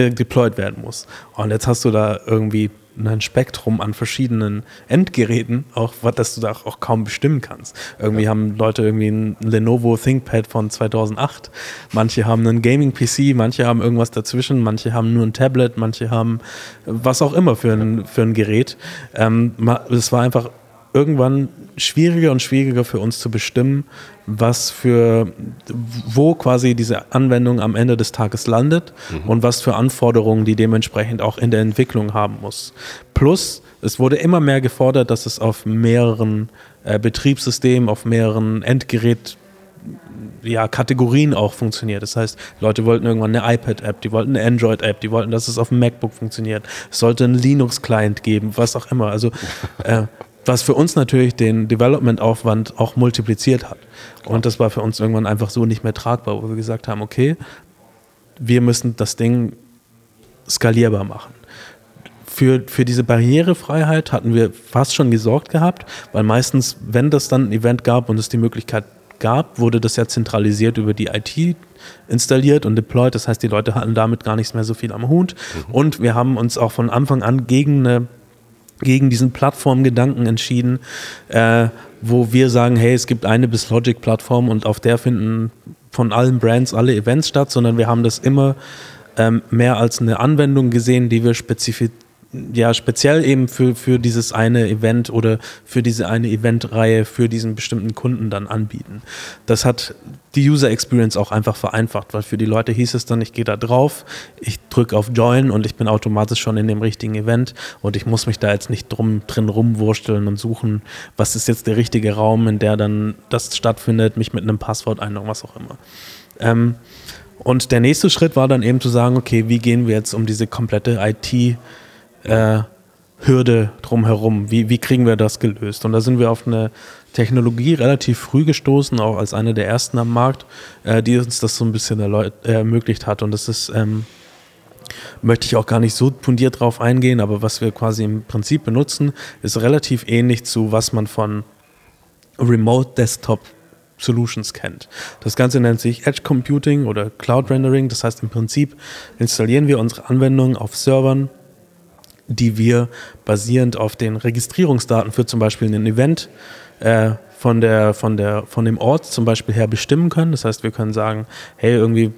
deployed werden muss. Und jetzt hast du da irgendwie ein Spektrum an verschiedenen Endgeräten, auch dass du da auch kaum bestimmen kannst. Irgendwie ja. haben Leute irgendwie ein Lenovo ThinkPad von 2008, manche haben einen Gaming-PC, manche haben irgendwas dazwischen, manche haben nur ein Tablet, manche haben was auch immer für ein, für ein Gerät. Ähm, es war einfach irgendwann schwieriger und schwieriger für uns zu bestimmen, was für, wo quasi diese Anwendung am Ende des Tages landet mhm. und was für Anforderungen die dementsprechend auch in der Entwicklung haben muss. Plus, es wurde immer mehr gefordert, dass es auf mehreren äh, Betriebssystemen, auf mehreren Endgerät ja, Kategorien auch funktioniert. Das heißt, Leute wollten irgendwann eine iPad-App, die wollten eine Android-App, die wollten, dass es auf dem MacBook funktioniert. Es sollte einen Linux-Client geben, was auch immer. Also äh, was für uns natürlich den Development-Aufwand auch multipliziert hat. Und das war für uns irgendwann einfach so nicht mehr tragbar, wo wir gesagt haben, okay, wir müssen das Ding skalierbar machen. Für, für diese Barrierefreiheit hatten wir fast schon gesorgt gehabt, weil meistens, wenn das dann ein Event gab und es die Möglichkeit gab, wurde das ja zentralisiert über die IT installiert und deployed. Das heißt, die Leute hatten damit gar nichts mehr so viel am Hut. Mhm. Und wir haben uns auch von Anfang an gegen eine gegen diesen Plattformgedanken entschieden, äh, wo wir sagen, hey, es gibt eine bis Logic-Plattform und auf der finden von allen Brands alle Events statt, sondern wir haben das immer ähm, mehr als eine Anwendung gesehen, die wir spezifisch ja speziell eben für, für dieses eine Event oder für diese eine Eventreihe für diesen bestimmten Kunden dann anbieten. Das hat die User Experience auch einfach vereinfacht, weil für die Leute hieß es dann, ich gehe da drauf, ich drücke auf Join und ich bin automatisch schon in dem richtigen Event und ich muss mich da jetzt nicht drum drin rumwursteln und suchen, was ist jetzt der richtige Raum, in der dann das stattfindet, mich mit einem Passwort einloggen, was auch immer. Ähm, und der nächste Schritt war dann eben zu sagen, okay, wie gehen wir jetzt um diese komplette IT- äh, Hürde drumherum? Wie, wie kriegen wir das gelöst? Und da sind wir auf eine Technologie relativ früh gestoßen, auch als eine der ersten am Markt, äh, die uns das so ein bisschen äh, ermöglicht hat. Und das ist, ähm, möchte ich auch gar nicht so fundiert drauf eingehen, aber was wir quasi im Prinzip benutzen, ist relativ ähnlich zu, was man von Remote Desktop Solutions kennt. Das Ganze nennt sich Edge Computing oder Cloud Rendering. Das heißt, im Prinzip installieren wir unsere Anwendungen auf Servern die wir basierend auf den Registrierungsdaten für zum Beispiel ein Event äh, von, der, von, der, von dem Ort zum Beispiel her bestimmen können. Das heißt, wir können sagen, hey, irgendwie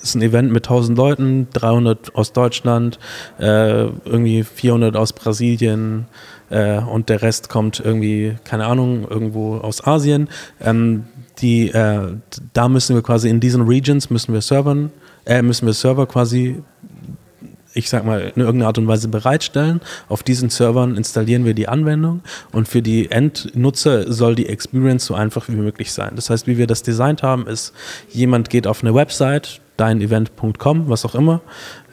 ist ein Event mit 1000 Leuten, 300 aus Deutschland, äh, irgendwie 400 aus Brasilien äh, und der Rest kommt irgendwie, keine Ahnung, irgendwo aus Asien. Ähm, die, äh, da müssen wir quasi in diesen Regions müssen wir Servern, äh, müssen wir Server quasi ich sag mal, in irgendeiner Art und Weise bereitstellen. Auf diesen Servern installieren wir die Anwendung und für die Endnutzer soll die Experience so einfach wie möglich sein. Das heißt, wie wir das designt haben, ist, jemand geht auf eine Website, deinevent.com, was auch immer,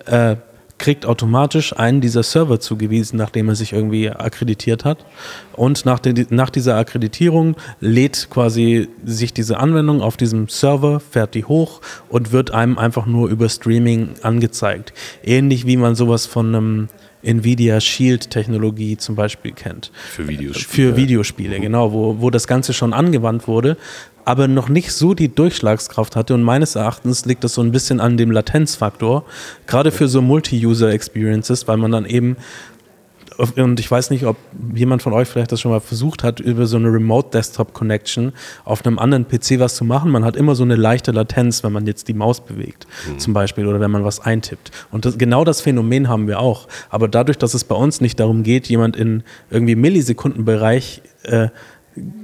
äh, kriegt automatisch einen dieser Server zugewiesen, nachdem er sich irgendwie akkreditiert hat. Und nach, den, nach dieser Akkreditierung lädt quasi sich diese Anwendung auf diesem Server, fährt die hoch und wird einem einfach nur über Streaming angezeigt. Ähnlich wie man sowas von einem Nvidia Shield Technologie zum Beispiel kennt. Für Videospiele. Für Videospiele, genau, wo, wo das Ganze schon angewandt wurde, aber noch nicht so die Durchschlagskraft hatte. Und meines Erachtens liegt das so ein bisschen an dem Latenzfaktor, gerade für so Multi-User-Experiences, weil man dann eben und ich weiß nicht, ob jemand von euch vielleicht das schon mal versucht hat, über so eine Remote Desktop Connection auf einem anderen PC was zu machen. Man hat immer so eine leichte Latenz, wenn man jetzt die Maus bewegt, mhm. zum Beispiel, oder wenn man was eintippt. Und das, genau das Phänomen haben wir auch. Aber dadurch, dass es bei uns nicht darum geht, jemand in irgendwie Millisekundenbereich äh,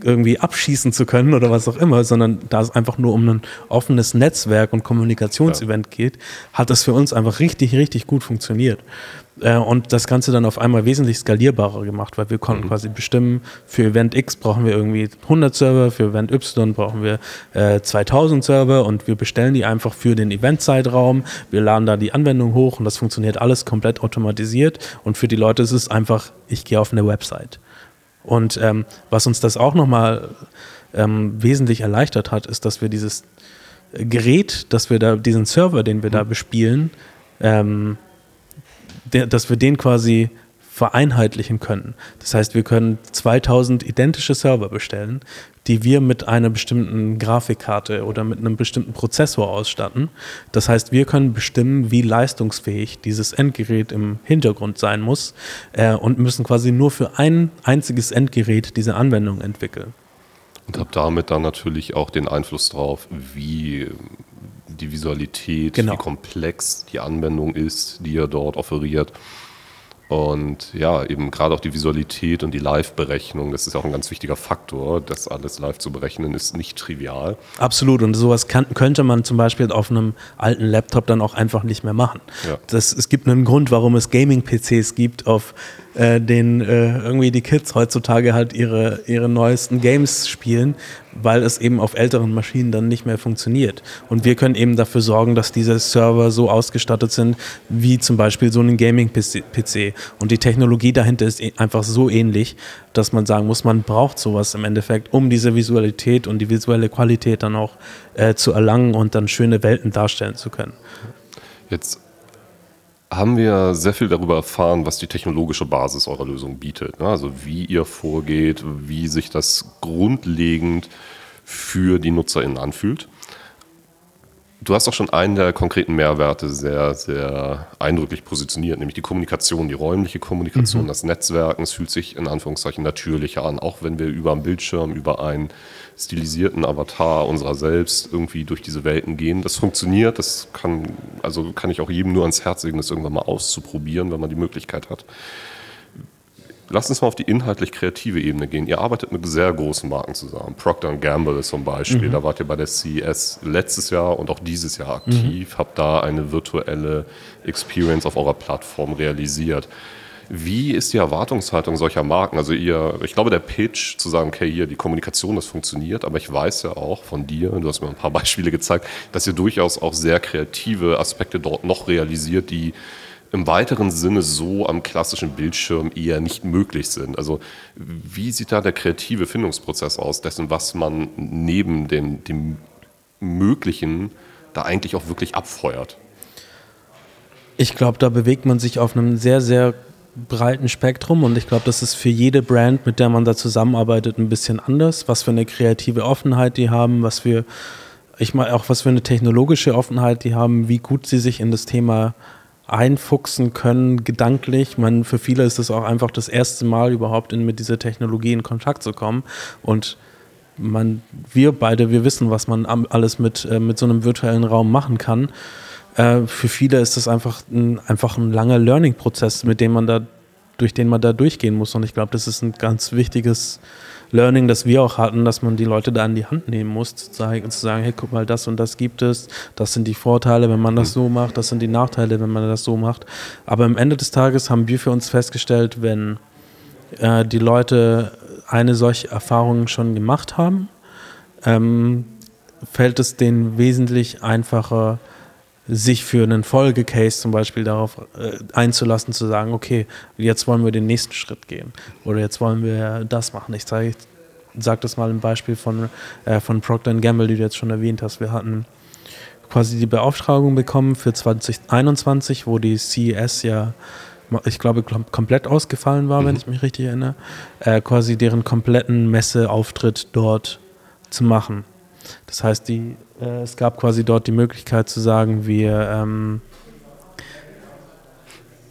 irgendwie abschießen zu können oder was auch immer, sondern da es einfach nur um ein offenes Netzwerk und Kommunikationsevent ja. geht, hat das für uns einfach richtig, richtig gut funktioniert. Äh, und das Ganze dann auf einmal wesentlich skalierbarer gemacht, weil wir konnten mhm. quasi bestimmen, für Event X brauchen wir irgendwie 100 Server, für Event Y brauchen wir äh, 2000 Server und wir bestellen die einfach für den Eventzeitraum. Wir laden da die Anwendung hoch und das funktioniert alles komplett automatisiert. Und für die Leute ist es einfach, ich gehe auf eine Website. Und ähm, was uns das auch nochmal ähm, wesentlich erleichtert hat, ist, dass wir dieses Gerät, dass wir da, diesen Server, den wir da mhm. bespielen, ähm, dass wir den quasi vereinheitlichen können. Das heißt, wir können 2000 identische Server bestellen, die wir mit einer bestimmten Grafikkarte oder mit einem bestimmten Prozessor ausstatten. Das heißt, wir können bestimmen, wie leistungsfähig dieses Endgerät im Hintergrund sein muss äh, und müssen quasi nur für ein einziges Endgerät diese Anwendung entwickeln. Und habe damit dann natürlich auch den Einfluss darauf, wie die Visualität, genau. wie komplex die Anwendung ist, die ihr dort offeriert. Und ja, eben gerade auch die Visualität und die Live-Berechnung, das ist auch ein ganz wichtiger Faktor. Das alles live zu berechnen, ist nicht trivial. Absolut. Und sowas kann, könnte man zum Beispiel auf einem alten Laptop dann auch einfach nicht mehr machen. Ja. Das, es gibt einen Grund, warum es Gaming-PCs gibt, auf äh, den äh, irgendwie die Kids heutzutage halt ihre, ihre neuesten Games spielen, weil es eben auf älteren Maschinen dann nicht mehr funktioniert. Und wir können eben dafür sorgen, dass diese Server so ausgestattet sind, wie zum Beispiel so ein Gaming-PC. Und die Technologie dahinter ist e-, einfach so ähnlich, dass man sagen muss, man braucht sowas im Endeffekt, um diese Visualität und die visuelle Qualität dann auch äh, zu erlangen und dann schöne Welten darstellen zu können. Jetzt haben wir sehr viel darüber erfahren, was die technologische Basis eurer Lösung bietet. Ne? Also wie ihr vorgeht, wie sich das grundlegend für die NutzerInnen anfühlt. Du hast auch schon einen der konkreten Mehrwerte sehr, sehr eindrücklich positioniert, nämlich die Kommunikation, die räumliche Kommunikation, mhm. das Netzwerken. Es fühlt sich in Anführungszeichen natürlicher an, auch wenn wir über einen Bildschirm, über einen stilisierten Avatar unserer selbst irgendwie durch diese Welten gehen. Das funktioniert, das kann, also kann ich auch jedem nur ans Herz legen, das irgendwann mal auszuprobieren, wenn man die Möglichkeit hat. Lass uns mal auf die inhaltlich kreative Ebene gehen. Ihr arbeitet mit sehr großen Marken zusammen. Procter Gamble zum Beispiel. Mhm. Da wart ihr bei der CES letztes Jahr und auch dieses Jahr aktiv. Mhm. Habt da eine virtuelle Experience auf eurer Plattform realisiert. Wie ist die Erwartungshaltung solcher Marken? Also ihr, ich glaube, der Pitch zu sagen, okay, hier die Kommunikation, das funktioniert, aber ich weiß ja auch von dir, du hast mir ein paar Beispiele gezeigt, dass ihr durchaus auch sehr kreative Aspekte dort noch realisiert, die im weiteren Sinne so am klassischen Bildschirm eher nicht möglich sind. Also wie sieht da der kreative Findungsprozess aus, dessen, was man neben dem, dem Möglichen da eigentlich auch wirklich abfeuert? Ich glaube, da bewegt man sich auf einem sehr, sehr breiten Spektrum und ich glaube, das ist für jede Brand, mit der man da zusammenarbeitet, ein bisschen anders, was für eine kreative Offenheit die haben, was für, ich meine auch was für eine technologische Offenheit die haben, wie gut sie sich in das Thema einfuchsen können, gedanklich. Man, für viele ist es auch einfach das erste Mal überhaupt in, mit dieser Technologie in Kontakt zu kommen. Und man, wir beide, wir wissen, was man alles mit, äh, mit so einem virtuellen Raum machen kann. Äh, für viele ist das einfach ein, einfach ein langer Learning-Prozess, mit dem man da, durch den man da durchgehen muss. Und ich glaube, das ist ein ganz wichtiges Learning, das wir auch hatten, dass man die Leute da in die Hand nehmen muss, zu sagen, zu sagen, hey, guck mal, das und das gibt es, das sind die Vorteile, wenn man das so macht, das sind die Nachteile, wenn man das so macht. Aber am Ende des Tages haben wir für uns festgestellt, wenn äh, die Leute eine solche Erfahrung schon gemacht haben, ähm, fällt es denen wesentlich einfacher, sich für einen Folgecase zum Beispiel darauf äh, einzulassen, zu sagen, okay, jetzt wollen wir den nächsten Schritt gehen oder jetzt wollen wir das machen. Ich zeige sag das mal ein Beispiel von, äh, von Procter Gamble, die du jetzt schon erwähnt hast. Wir hatten quasi die Beauftragung bekommen für 2021, wo die CES ja, ich glaube, komplett ausgefallen war, mhm. wenn ich mich richtig erinnere, äh, quasi deren kompletten Messeauftritt dort zu machen. Das heißt, die, äh, es gab quasi dort die Möglichkeit zu sagen, wir, ähm,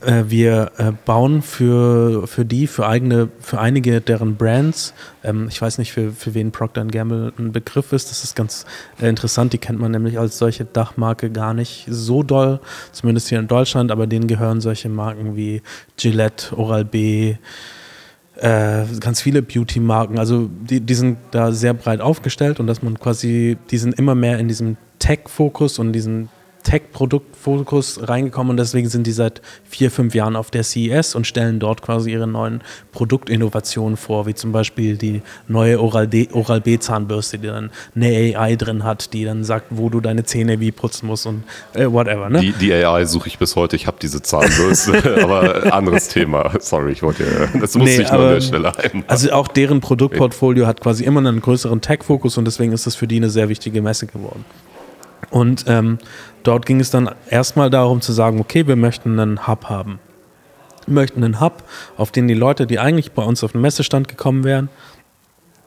äh, wir äh, bauen für, für die, für eigene, für einige deren Brands, ähm, ich weiß nicht, für, für wen Procter Gamble ein Begriff ist, das ist ganz äh, interessant, die kennt man nämlich als solche Dachmarke gar nicht so doll, zumindest hier in Deutschland, aber denen gehören solche Marken wie Gillette, Oral-B, äh, ganz viele Beauty-Marken, also die, die sind da sehr breit aufgestellt und dass man quasi, die sind immer mehr in diesem Tech-Fokus und diesen Tech-Produktfokus reingekommen und deswegen sind die seit vier, fünf Jahren auf der CES und stellen dort quasi ihre neuen Produktinnovationen vor, wie zum Beispiel die neue Oral-B-Zahnbürste, die dann eine AI drin hat, die dann sagt, wo du deine Zähne wie putzen musst und äh, whatever. Ne? Die, die AI suche ich bis heute, ich habe diese Zahnbürste, aber anderes Thema. Sorry, ich wollte, das musste nee, ich nur an der Stelle einmal. Also auch deren Produktportfolio hat quasi immer einen größeren Tech-Fokus und deswegen ist das für die eine sehr wichtige Messe geworden. Und ähm, dort ging es dann erstmal darum zu sagen, okay, wir möchten einen Hub haben. Wir möchten einen Hub, auf den die Leute, die eigentlich bei uns auf den Messestand gekommen wären,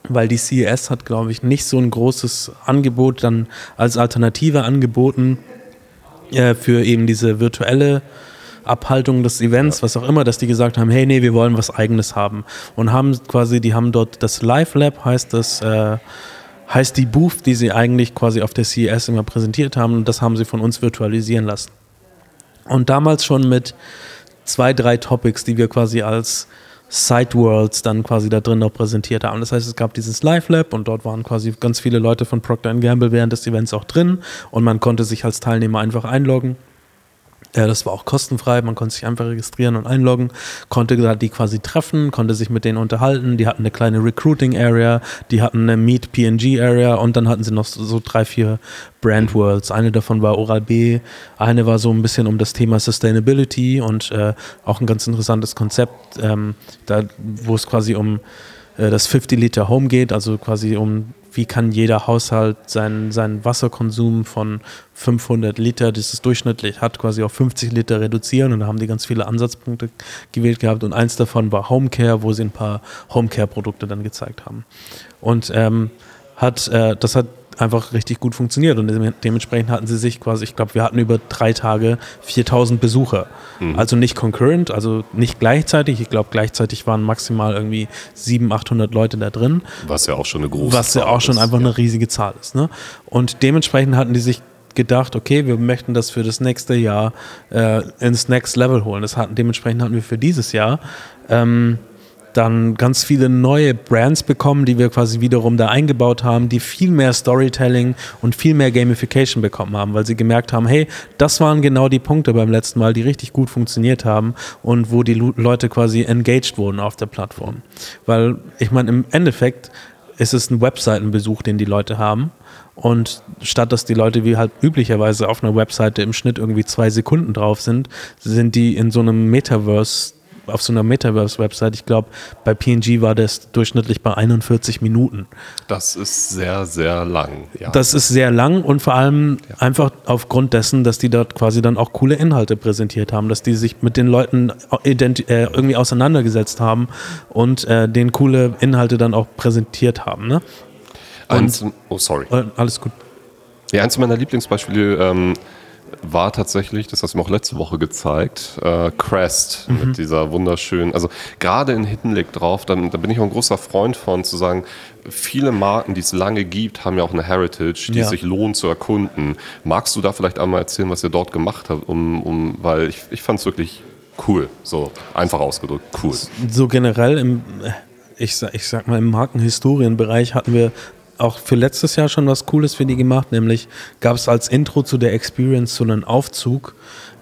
weil die CES hat, glaube ich, nicht so ein großes Angebot dann als Alternative angeboten äh, für eben diese virtuelle Abhaltung des Events, was auch immer, dass die gesagt haben, hey, nee, wir wollen was Eigenes haben und haben quasi, die haben dort das Live Lab, heißt das, äh, heißt die Booth, die sie eigentlich quasi auf der CES immer präsentiert haben. Das haben sie von uns virtualisieren lassen. Und damals schon mit zwei, drei Topics, die wir quasi als Side Worlds dann quasi da drin noch präsentiert haben. Das heißt, es gab dieses Live Lab und dort waren quasi ganz viele Leute von Procter Gamble während des Events auch drin und man konnte sich als Teilnehmer einfach einloggen ja, das war auch kostenfrei, man konnte sich einfach registrieren und einloggen, konnte die quasi treffen, konnte sich mit denen unterhalten. Die hatten eine kleine Recruiting Area, die hatten eine Meet PNG Area und dann hatten sie noch so drei, vier Brand Worlds. Eine davon war Oral B, eine war so ein bisschen um das Thema Sustainability und äh, auch ein ganz interessantes Konzept, ähm, da, wo es quasi um äh, das 50 Liter Home geht, also quasi um wie kann jeder Haushalt seinen, seinen Wasserkonsum von 500 Liter, das es durchschnittlich hat, quasi auf 50 Liter reduzieren. Und da haben die ganz viele Ansatzpunkte gewählt gehabt. Und eins davon war Homecare, wo sie ein paar Homecare-Produkte dann gezeigt haben. Und ähm, hat, äh, das hat einfach richtig gut funktioniert und dementsprechend hatten sie sich quasi, ich glaube, wir hatten über drei Tage 4000 Besucher. Mhm. Also nicht concurrent, also nicht gleichzeitig. Ich glaube, gleichzeitig waren maximal irgendwie 700, 800 Leute da drin. Was ja auch schon eine große Was ja auch schon ist, einfach ja. eine riesige Zahl ist. Ne? Und dementsprechend hatten die sich gedacht, okay, wir möchten das für das nächste Jahr äh, ins Next Level holen. Das hatten, dementsprechend hatten wir für dieses Jahr ähm, dann ganz viele neue Brands bekommen, die wir quasi wiederum da eingebaut haben, die viel mehr Storytelling und viel mehr Gamification bekommen haben, weil sie gemerkt haben, hey, das waren genau die Punkte beim letzten Mal, die richtig gut funktioniert haben und wo die Leute quasi engaged wurden auf der Plattform. Weil ich meine, im Endeffekt ist es ein Webseitenbesuch, den die Leute haben. Und statt dass die Leute wie halt üblicherweise auf einer Webseite im Schnitt irgendwie zwei Sekunden drauf sind, sind die in so einem Metaverse auf so einer Metaverse-Website. Ich glaube, bei PNG war das durchschnittlich bei 41 Minuten. Das ist sehr, sehr lang. Ja. Das ist sehr lang und vor allem ja. einfach aufgrund dessen, dass die dort quasi dann auch coole Inhalte präsentiert haben, dass die sich mit den Leuten äh, irgendwie auseinandergesetzt haben und äh, denen coole Inhalte dann auch präsentiert haben. Ne? Eins, oh, sorry. Äh, alles gut. Ja, eins meiner Lieblingsbeispiele ähm, war tatsächlich, das hast du mir auch letzte Woche gezeigt, äh, Crest mhm. mit dieser wunderschönen, also gerade in Hidden Lake drauf, dann, da bin ich auch ein großer Freund von, zu sagen, viele Marken, die es lange gibt, haben ja auch eine Heritage, die ja. sich lohnt zu erkunden. Magst du da vielleicht einmal erzählen, was ihr dort gemacht habt, um, um weil ich, ich fand es wirklich cool, so einfach ausgedrückt, cool. So generell im, ich, ich sag mal, im Markenhistorienbereich hatten wir auch für letztes Jahr schon was Cooles für die gemacht, nämlich gab es als Intro zu der Experience so einen Aufzug,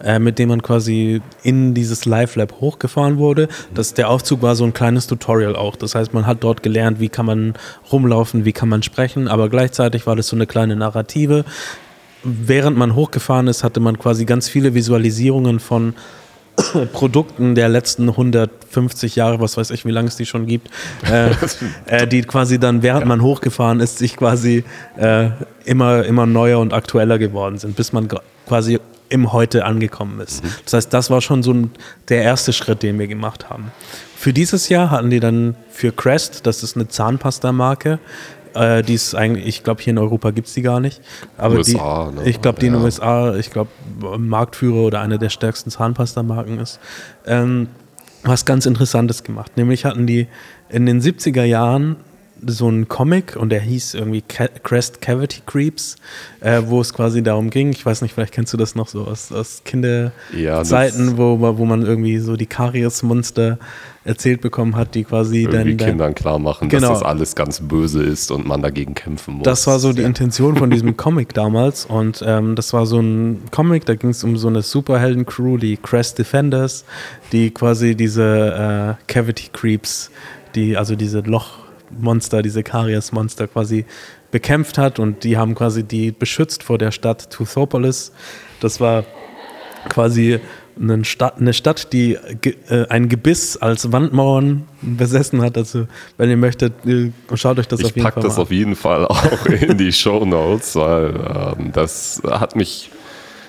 äh, mit dem man quasi in dieses Live Lab hochgefahren wurde. Das, der Aufzug war so ein kleines Tutorial auch. Das heißt, man hat dort gelernt, wie kann man rumlaufen, wie kann man sprechen, aber gleichzeitig war das so eine kleine Narrative. Während man hochgefahren ist, hatte man quasi ganz viele Visualisierungen von Produkten der letzten 150 Jahre, was weiß ich, wie lange es die schon gibt, äh, äh, die quasi dann, während ja. man hochgefahren ist, sich quasi äh, immer, immer neuer und aktueller geworden sind, bis man quasi im Heute angekommen ist. Mhm. Das heißt, das war schon so ein, der erste Schritt, den wir gemacht haben. Für dieses Jahr hatten die dann für Crest, das ist eine Zahnpasta-Marke, äh, die ist eigentlich, ich glaube, hier in Europa gibt es die gar nicht. Aber USA, die, ne? ich glaube, die ja. in den USA, ich glaube, Marktführer oder eine der stärksten Zahnpasta-Marken ist. Ähm, was ganz Interessantes gemacht. Nämlich hatten die in den 70er Jahren so einen Comic und der hieß irgendwie Crest Cavity Creeps, äh, wo es quasi darum ging, ich weiß nicht, vielleicht kennst du das noch so aus, aus Kinderzeiten, ja, wo, wo man irgendwie so die Karies-Monster erzählt bekommen hat, die quasi dann Kindern klar machen, genau. dass das alles ganz böse ist und man dagegen kämpfen muss. Das war so die Intention von diesem Comic damals und ähm, das war so ein Comic, da ging es um so eine Superhelden-Crew, die Crest Defenders, die quasi diese äh, Cavity Creeps, die also diese Lochmonster, diese Karies-Monster quasi bekämpft hat und die haben quasi die beschützt vor der Stadt Tuthopolis. Das war quasi eine Stadt, eine Stadt die äh, ein Gebiss als Wandmauern besessen hat. Also, wenn ihr möchtet, schaut euch das ich auf jeden Fall an. Ich packe das auf jeden Fall auch in die Show Notes, weil ähm, das hat mich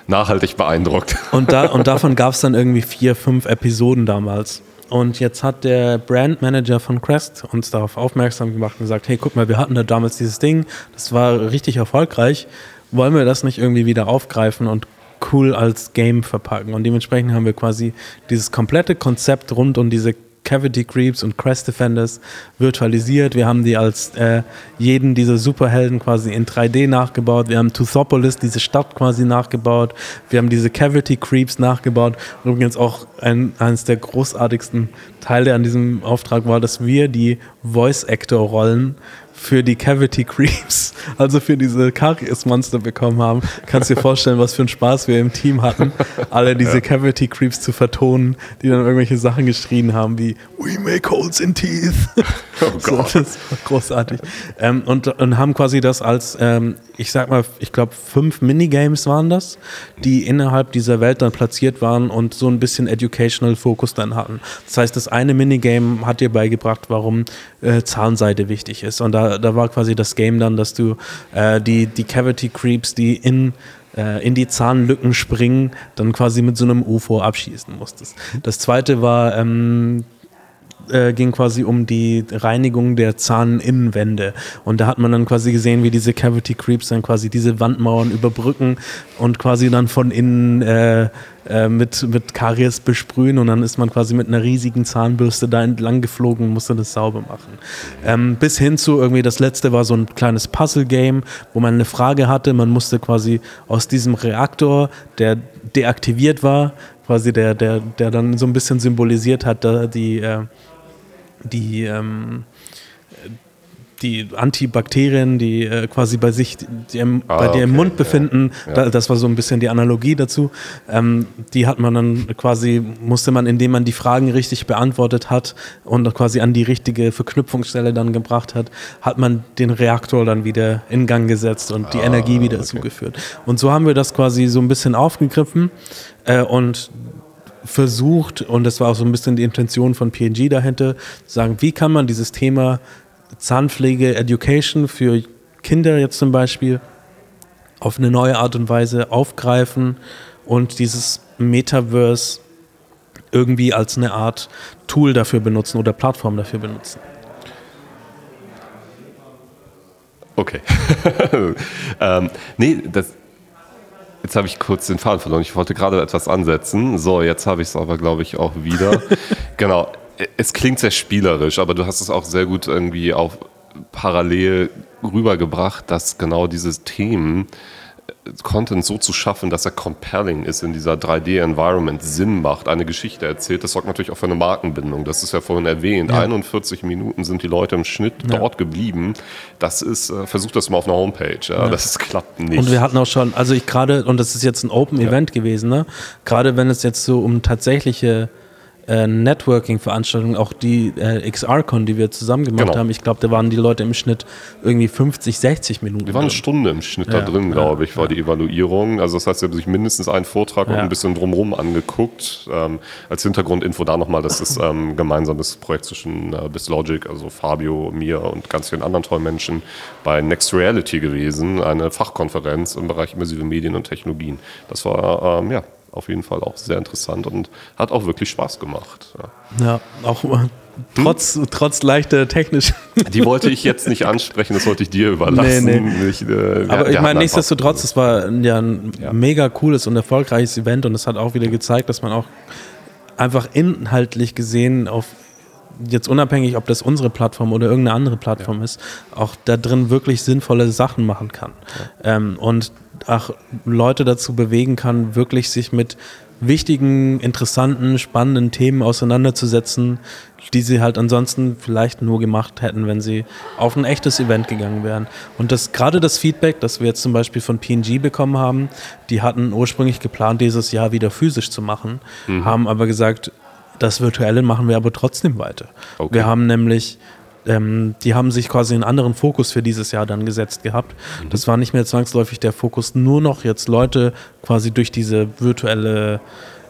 nachhaltig beeindruckt. Und, da, und davon gab es dann irgendwie vier, fünf Episoden damals. Und jetzt hat der Brandmanager von Crest uns darauf aufmerksam gemacht und gesagt, hey, guck mal, wir hatten da damals dieses Ding, das war richtig erfolgreich. Wollen wir das nicht irgendwie wieder aufgreifen und cool als Game verpacken. Und dementsprechend haben wir quasi dieses komplette Konzept rund um diese Cavity Creeps und Crest Defenders virtualisiert. Wir haben die als äh, jeden dieser Superhelden quasi in 3D nachgebaut. Wir haben Tuthopolis, diese Stadt quasi nachgebaut. Wir haben diese Cavity Creeps nachgebaut. Übrigens auch ein, eines der großartigsten Teile an diesem Auftrag war, dass wir die Voice Actor Rollen für die Cavity Creeps, also für diese Karies-Monster bekommen haben. Kannst dir vorstellen, was für einen Spaß wir im Team hatten, alle diese ja. Cavity Creeps zu vertonen, die dann irgendwelche Sachen geschrien haben wie We make holes in teeth. Oh Gott. So, das war großartig. Ähm, und, und haben quasi das als, ähm, ich sag mal, ich glaube, fünf Minigames waren das, die innerhalb dieser Welt dann platziert waren und so ein bisschen Educational Focus dann hatten. Das heißt, das eine Minigame hat dir beigebracht, warum äh, Zahnseide wichtig ist. Und da, da war quasi das Game dann, dass du äh, die, die Cavity Creeps, die in äh, in die Zahnlücken springen, dann quasi mit so einem UFO abschießen musstest. Das zweite war ähm, äh, ging quasi um die Reinigung der Zahninnenwände. Und da hat man dann quasi gesehen, wie diese Cavity Creeps dann quasi diese Wandmauern überbrücken und quasi dann von innen äh, äh, mit, mit Karies besprühen und dann ist man quasi mit einer riesigen Zahnbürste da entlang geflogen und musste das sauber machen. Ähm, bis hin zu irgendwie, das letzte war so ein kleines Puzzle-Game, wo man eine Frage hatte, man musste quasi aus diesem Reaktor, der deaktiviert war, quasi der, der, der dann so ein bisschen symbolisiert hat, da die äh, die, ähm, die Antibakterien, die äh, quasi bei sich, die im, ah, bei dir okay, im Mund befinden, ja, ja. Da, das war so ein bisschen die Analogie dazu. Ähm, die hat man dann quasi, musste man, indem man die Fragen richtig beantwortet hat und quasi an die richtige Verknüpfungsstelle dann gebracht hat, hat man den Reaktor dann wieder in Gang gesetzt und die ah, Energie wieder okay. zugeführt. Und so haben wir das quasi so ein bisschen aufgegriffen äh, und versucht, und das war auch so ein bisschen die Intention von PNG dahinter, zu sagen, wie kann man dieses Thema Zahnpflege, Education für Kinder jetzt zum Beispiel auf eine neue Art und Weise aufgreifen und dieses Metaverse irgendwie als eine Art Tool dafür benutzen oder Plattform dafür benutzen. Okay. ähm, nee, das, Jetzt habe ich kurz den Faden verloren. Ich wollte gerade etwas ansetzen. So, jetzt habe ich es aber, glaube ich, auch wieder. genau. Es klingt sehr spielerisch, aber du hast es auch sehr gut irgendwie auch parallel rübergebracht, dass genau diese Themen Content so zu schaffen, dass er compelling ist, in dieser 3D-Environment Sinn macht, eine Geschichte erzählt, das sorgt natürlich auch für eine Markenbindung. Das ist ja vorhin erwähnt. Ja. 41 Minuten sind die Leute im Schnitt ja. dort geblieben. Das ist, äh, versucht das mal auf einer Homepage. Ja. Das klappt nicht. Und wir hatten auch schon, also ich gerade, und das ist jetzt ein Open Event gewesen, ne? Gerade wenn es jetzt so um tatsächliche äh, Networking-Veranstaltung, auch die äh, XR-Con, die wir zusammen gemacht genau. haben. Ich glaube, da waren die Leute im Schnitt irgendwie 50, 60 Minuten. Die waren eine Stunde im Schnitt ja, da drin, glaube ich, war die Evaluierung. Also das heißt, sie haben sich mindestens einen Vortrag und ein bisschen drumherum angeguckt. Ähm, als Hintergrundinfo da nochmal, das ist ähm, gemeinsames Projekt zwischen äh, BizLogic, also Fabio, mir und ganz vielen anderen tollen Menschen bei Next Reality gewesen, eine Fachkonferenz im Bereich immersive Medien und Technologien. Das war ähm, ja auf jeden Fall auch sehr interessant und hat auch wirklich Spaß gemacht. Ja, ja auch äh, trotz, hm? trotz leichter technisch. Die wollte ich jetzt nicht ansprechen, das wollte ich dir überlassen. Nee, nee. Ich, äh, Aber ich meine, nichtsdestotrotz, es war ja ein ja. mega cooles und erfolgreiches Event und es hat auch wieder gezeigt, dass man auch einfach inhaltlich gesehen auf jetzt unabhängig, ob das unsere Plattform oder irgendeine andere Plattform ja. ist, auch da drin wirklich sinnvolle Sachen machen kann. Ja. Ähm, und auch Leute dazu bewegen kann, wirklich sich mit wichtigen, interessanten, spannenden Themen auseinanderzusetzen, die sie halt ansonsten vielleicht nur gemacht hätten, wenn sie auf ein echtes Event gegangen wären. Und das gerade das Feedback, das wir jetzt zum Beispiel von PNG bekommen haben, die hatten ursprünglich geplant, dieses Jahr wieder physisch zu machen, mhm. haben aber gesagt, das Virtuelle machen wir aber trotzdem weiter. Okay. Wir haben nämlich ähm, die haben sich quasi einen anderen Fokus für dieses Jahr dann gesetzt gehabt. Mhm. Das war nicht mehr zwangsläufig der Fokus, nur noch jetzt Leute quasi durch diese virtuelle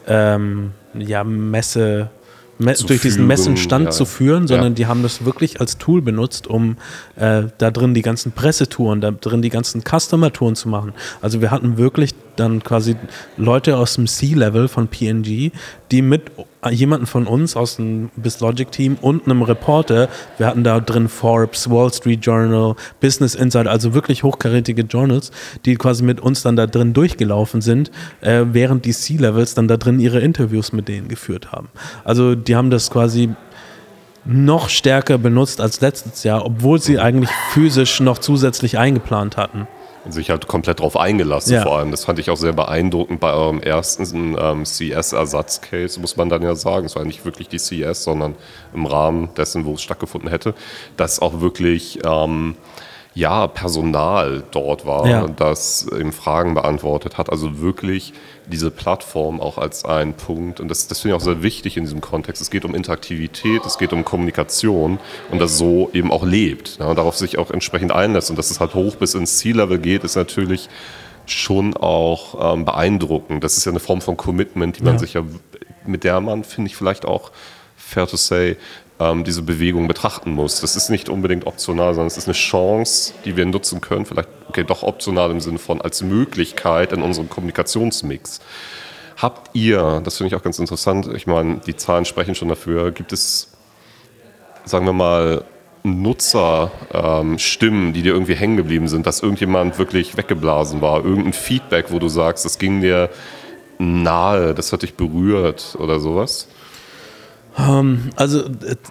ähm, ja, Messe durch führen, diesen Messenstand ja. zu führen, sondern ja. die haben das wirklich als Tool benutzt, um äh, da drin die ganzen Pressetouren, da drin die ganzen Customer-Touren zu machen. Also wir hatten wirklich dann quasi Leute aus dem C-Level von PNG, die mit jemanden von uns aus dem BizLogic-Team und einem Reporter, wir hatten da drin Forbes, Wall Street Journal, Business Insider, also wirklich hochkarätige Journals, die quasi mit uns dann da drin durchgelaufen sind, äh, während die C-Levels dann da drin ihre Interviews mit denen geführt haben. Also die haben das quasi noch stärker benutzt als letztes Jahr, obwohl sie eigentlich physisch noch zusätzlich eingeplant hatten sich halt komplett drauf eingelassen ja. vor allem. Das fand ich auch sehr beeindruckend bei eurem ersten ähm, CS-Ersatzcase, muss man dann ja sagen. Es war nicht wirklich die CS, sondern im Rahmen dessen, wo es stattgefunden hätte, dass auch wirklich ähm, ja, Personal dort war, ja. das eben Fragen beantwortet hat. Also wirklich diese Plattform auch als ein Punkt. Und das, das finde ich auch sehr wichtig in diesem Kontext. Es geht um Interaktivität, es geht um Kommunikation und das so eben auch lebt ja, und darauf sich auch entsprechend einlässt. Und dass es halt hoch bis ins Ziellevel geht, ist natürlich schon auch ähm, beeindruckend. Das ist ja eine Form von Commitment, die man ja. sich ja, mit der man, finde ich, vielleicht auch fair to say, diese Bewegung betrachten muss. Das ist nicht unbedingt optional, sondern es ist eine Chance, die wir nutzen können, vielleicht okay, doch optional im Sinne von als Möglichkeit in unserem Kommunikationsmix. Habt ihr, das finde ich auch ganz interessant, ich meine, die Zahlen sprechen schon dafür, gibt es, sagen wir mal, Nutzerstimmen, ähm, die dir irgendwie hängen geblieben sind, dass irgendjemand wirklich weggeblasen war, irgendein Feedback, wo du sagst, das ging dir nahe, das hat dich berührt oder sowas? Ähm, also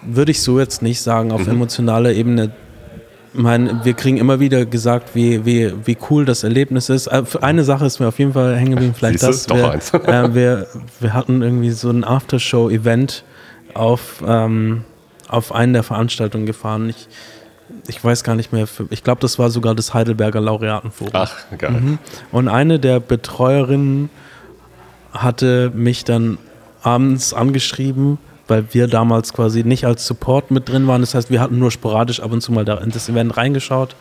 würde ich so jetzt nicht sagen auf mhm. emotionaler Ebene. Ich meine, wir kriegen immer wieder gesagt, wie, wie, wie cool das Erlebnis ist. Äh, eine Sache ist mir auf jeden Fall hängen geblieben, vielleicht Siehst das. Wir, eins. äh, wir, wir hatten irgendwie so ein Aftershow-Event auf, ähm, auf einen der Veranstaltungen gefahren. Ich, ich weiß gar nicht mehr, ich glaube, das war sogar das Heidelberger Laureatenforum. Ach, geil. Mhm. Und eine der Betreuerinnen hatte mich dann abends angeschrieben weil wir damals quasi nicht als Support mit drin waren. Das heißt, wir hatten nur sporadisch ab und zu mal da in das Event reingeschaut.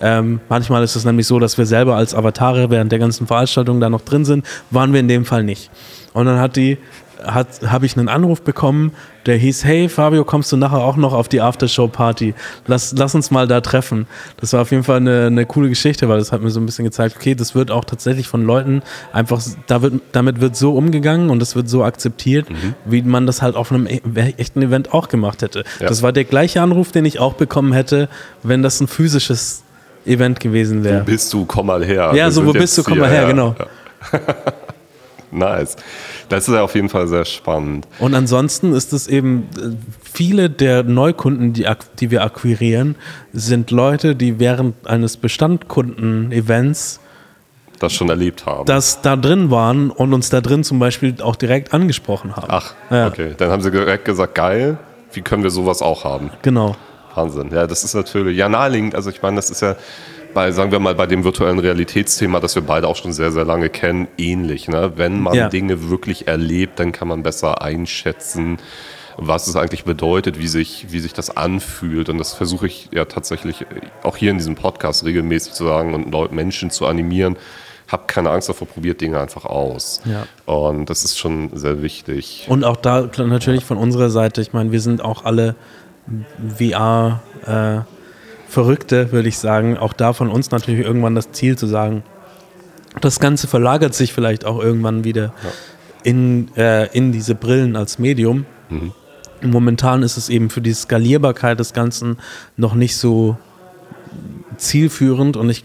Ähm, manchmal ist es nämlich so, dass wir selber als Avatare während der ganzen Veranstaltung da noch drin sind. Waren wir in dem Fall nicht. Und dann hat die habe ich einen Anruf bekommen, der hieß, hey Fabio, kommst du nachher auch noch auf die Aftershow-Party? Lass, lass uns mal da treffen. Das war auf jeden Fall eine, eine coole Geschichte, weil das hat mir so ein bisschen gezeigt, okay, das wird auch tatsächlich von Leuten einfach, da wird, damit wird so umgegangen und das wird so akzeptiert, mhm. wie man das halt auf einem e, echten Event auch gemacht hätte. Ja. Das war der gleiche Anruf, den ich auch bekommen hätte, wenn das ein physisches Event gewesen wäre. Wo bist du, komm mal her. Ja, so, wo bist du, komm mal her, her, genau. Ja. nice. Das ist ja auf jeden Fall sehr spannend. Und ansonsten ist es eben, äh, viele der Neukunden, die, die wir akquirieren, sind Leute, die während eines Bestandkunden-Events das schon erlebt haben. Das da drin waren und uns da drin zum Beispiel auch direkt angesprochen haben. Ach, ja. okay. Dann haben sie direkt gesagt, geil, wie können wir sowas auch haben? Genau. Wahnsinn. Ja, das ist natürlich, ja, naheliegend. Also ich meine, das ist ja bei, sagen wir mal, bei dem virtuellen Realitätsthema, das wir beide auch schon sehr, sehr lange kennen, ähnlich. Ne? Wenn man ja. Dinge wirklich erlebt, dann kann man besser einschätzen, was es eigentlich bedeutet, wie sich, wie sich das anfühlt. Und das versuche ich ja tatsächlich auch hier in diesem Podcast regelmäßig zu sagen und Menschen zu animieren. Habt keine Angst davor, probiert Dinge einfach aus. Ja. Und das ist schon sehr wichtig. Und auch da natürlich von unserer Seite, ich meine, wir sind auch alle VR äh, Verrückte, würde ich sagen. Auch da von uns natürlich irgendwann das Ziel zu sagen, das Ganze verlagert sich vielleicht auch irgendwann wieder ja. in, äh, in diese Brillen als Medium. Mhm. Momentan ist es eben für die Skalierbarkeit des Ganzen noch nicht so zielführend und ich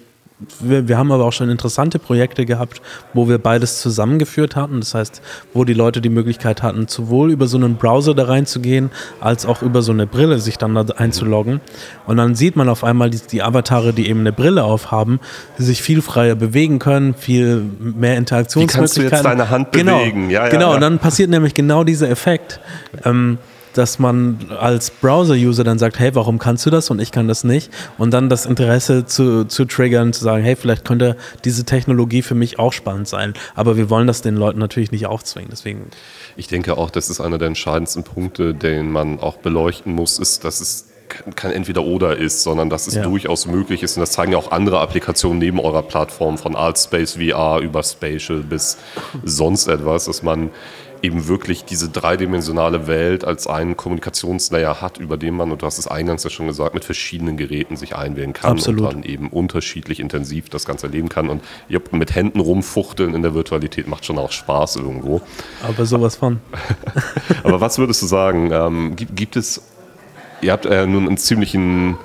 wir, wir, haben aber auch schon interessante Projekte gehabt, wo wir beides zusammengeführt hatten. Das heißt, wo die Leute die Möglichkeit hatten, sowohl über so einen Browser da reinzugehen, als auch über so eine Brille sich dann da einzuloggen. Und dann sieht man auf einmal die, die Avatare, die eben eine Brille aufhaben, die sich viel freier bewegen können, viel mehr Interaktionsmöglichkeiten. Wie kannst du jetzt deine Hand genau, bewegen? Ja, ja, genau, ja. und dann passiert nämlich genau dieser Effekt. Ähm, dass man als Browser-User dann sagt, hey, warum kannst du das und ich kann das nicht? Und dann das Interesse zu, zu triggern, zu sagen, hey, vielleicht könnte diese Technologie für mich auch spannend sein. Aber wir wollen das den Leuten natürlich nicht aufzwingen. Deswegen. Ich denke auch, das ist einer der entscheidendsten Punkte, den man auch beleuchten muss, ist, dass es kein Entweder-Oder ist, sondern dass es ja. durchaus möglich ist. Und das zeigen ja auch andere Applikationen neben eurer Plattform, von Artspace VR über Spatial bis sonst etwas, dass man eben wirklich diese dreidimensionale Welt als einen Kommunikationslayer hat, über den man, und du hast es eingangs ja schon gesagt, mit verschiedenen Geräten sich einwählen kann Absolut. und dann eben unterschiedlich intensiv das Ganze erleben kann. Und mit Händen rumfuchteln in der Virtualität macht schon auch Spaß irgendwo. Aber sowas von. Aber was würdest du sagen? Ähm, gibt, gibt es, ihr habt äh, nun einen ziemlichen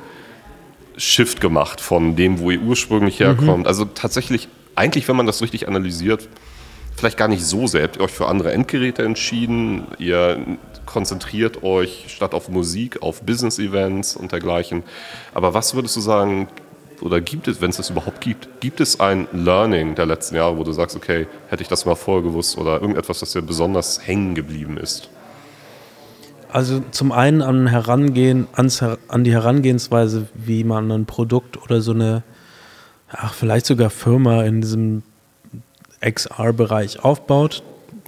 Shift gemacht von dem, wo ihr ursprünglich herkommt. Mhm. Also tatsächlich, eigentlich, wenn man das richtig analysiert, vielleicht gar nicht so sehr. Ihr habt euch für andere Endgeräte entschieden. Ihr konzentriert euch statt auf Musik auf Business-Events und dergleichen. Aber was würdest du sagen, oder gibt es, wenn es das überhaupt gibt, gibt es ein Learning der letzten Jahre, wo du sagst, okay, hätte ich das mal vorher gewusst oder irgendetwas, das dir besonders hängen geblieben ist? Also zum einen an, Herangehen, ans, an die Herangehensweise, wie man ein Produkt oder so eine, ach, vielleicht sogar Firma in diesem XR-Bereich aufbaut,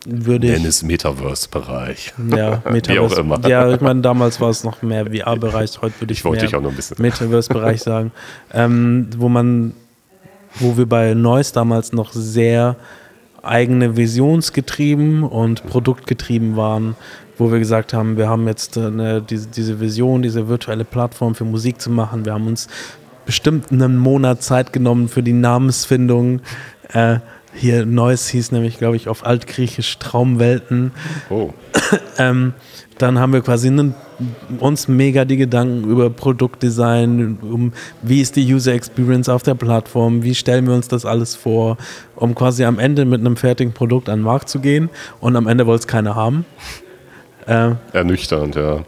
würde ich. Nenn es Metaverse-Bereich. Ja, Metaverse. Wie auch immer. Ja, ich meine, damals war es noch mehr VR-Bereich, heute würde ich, ich wollte mehr auch noch ein bisschen. Metaverse-Bereich sagen. Ähm, wo man, wo wir bei Neuss damals noch sehr eigene visionsgetrieben und produktgetrieben waren, wo wir gesagt haben, wir haben jetzt eine, diese, diese Vision, diese virtuelle Plattform für Musik zu machen. Wir haben uns bestimmt einen Monat Zeit genommen für die Namensfindung. Äh, hier Neues hieß nämlich, glaube ich, auf Altgriechisch Traumwelten. Oh. ähm, dann haben wir quasi einen, uns mega die Gedanken über Produktdesign, um wie ist die User Experience auf der Plattform, wie stellen wir uns das alles vor, um quasi am Ende mit einem fertigen Produkt an den Markt zu gehen und am Ende wollte es keiner haben. Äh, Ernüchternd, ja.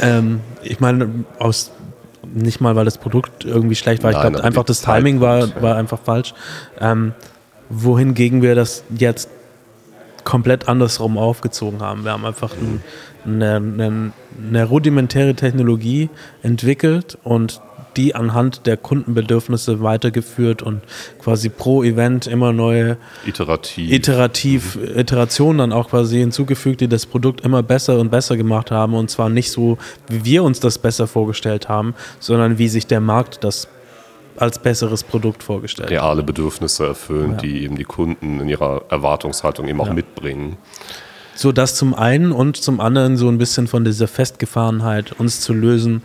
Ähm, ich meine, aus nicht mal, weil das Produkt irgendwie schlecht war. Nein, ich glaube, einfach das Timing war, war einfach falsch. Ähm, wohingegen wir das jetzt komplett andersrum aufgezogen haben. Wir haben einfach ein, eine, eine, eine, rudimentäre Technologie entwickelt und die anhand der Kundenbedürfnisse weitergeführt und quasi pro Event immer neue iterativ, iterativ mhm. Iterationen dann auch quasi hinzugefügt, die das Produkt immer besser und besser gemacht haben und zwar nicht so, wie wir uns das besser vorgestellt haben, sondern wie sich der Markt das als besseres Produkt vorgestellt. Reale Bedürfnisse erfüllen, ja. die eben die Kunden in ihrer Erwartungshaltung eben auch ja. mitbringen. So das zum einen und zum anderen so ein bisschen von dieser Festgefahrenheit uns zu lösen,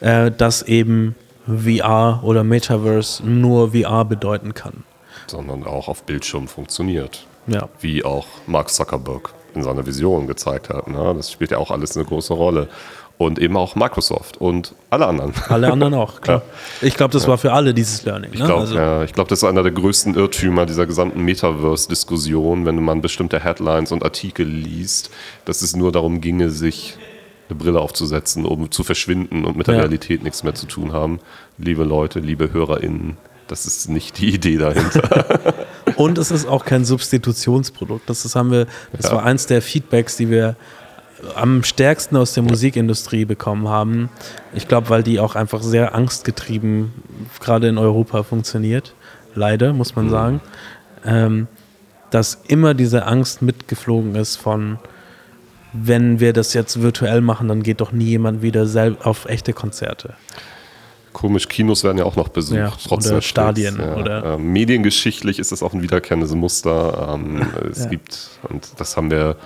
äh, dass eben VR oder Metaverse nur VR bedeuten kann. Sondern auch auf Bildschirm funktioniert. Ja. Wie auch Mark Zuckerberg in seiner Vision gezeigt hat. Ne? Das spielt ja auch alles eine große Rolle. Und eben auch Microsoft und alle anderen. Alle anderen auch, klar. Ja. Ich glaube, das war für alle dieses Learning. Ich ne? glaube, also. ja, glaub, das ist einer der größten Irrtümer dieser gesamten Metaverse-Diskussion, wenn man bestimmte Headlines und Artikel liest, dass es nur darum ginge, sich eine Brille aufzusetzen, um zu verschwinden und mit der ja. Realität nichts mehr zu tun haben. Liebe Leute, liebe HörerInnen, das ist nicht die Idee dahinter. und es ist auch kein Substitutionsprodukt. Das, ist, haben wir, das ja. war eins der Feedbacks, die wir am stärksten aus der Musikindustrie bekommen haben. Ich glaube, weil die auch einfach sehr angstgetrieben gerade in Europa funktioniert. Leider, muss man mhm. sagen. Ähm, dass immer diese Angst mitgeflogen ist von, wenn wir das jetzt virtuell machen, dann geht doch nie jemand wieder auf echte Konzerte. Komisch, Kinos werden ja auch noch besucht. Ja, trotz oder Stadien. Ja, oder äh, mediengeschichtlich ist das auch ein wiederkehrendes Muster. Ähm, es ja. gibt, und das haben wir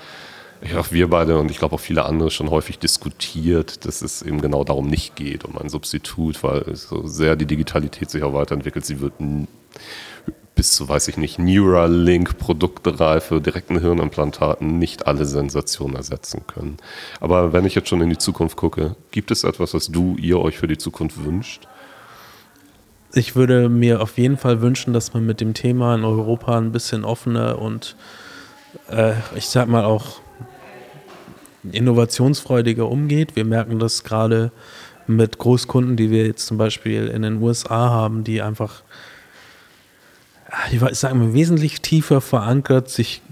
ja, auch wir beide und ich glaube auch viele andere schon häufig diskutiert, dass es eben genau darum nicht geht, um ein Substitut, weil so sehr die Digitalität sich auch weiterentwickelt. Sie wird bis zu, weiß ich nicht, Neuralink-Produktreife, direkten Hirnimplantaten nicht alle Sensationen ersetzen können. Aber wenn ich jetzt schon in die Zukunft gucke, gibt es etwas, was du, ihr euch für die Zukunft wünscht? Ich würde mir auf jeden Fall wünschen, dass man mit dem Thema in Europa ein bisschen offener und äh, ich sag mal auch innovationsfreudiger umgeht. Wir merken das gerade mit Großkunden, die wir jetzt zum Beispiel in den USA haben, die einfach, ich sage mal, wesentlich tiefer verankert sich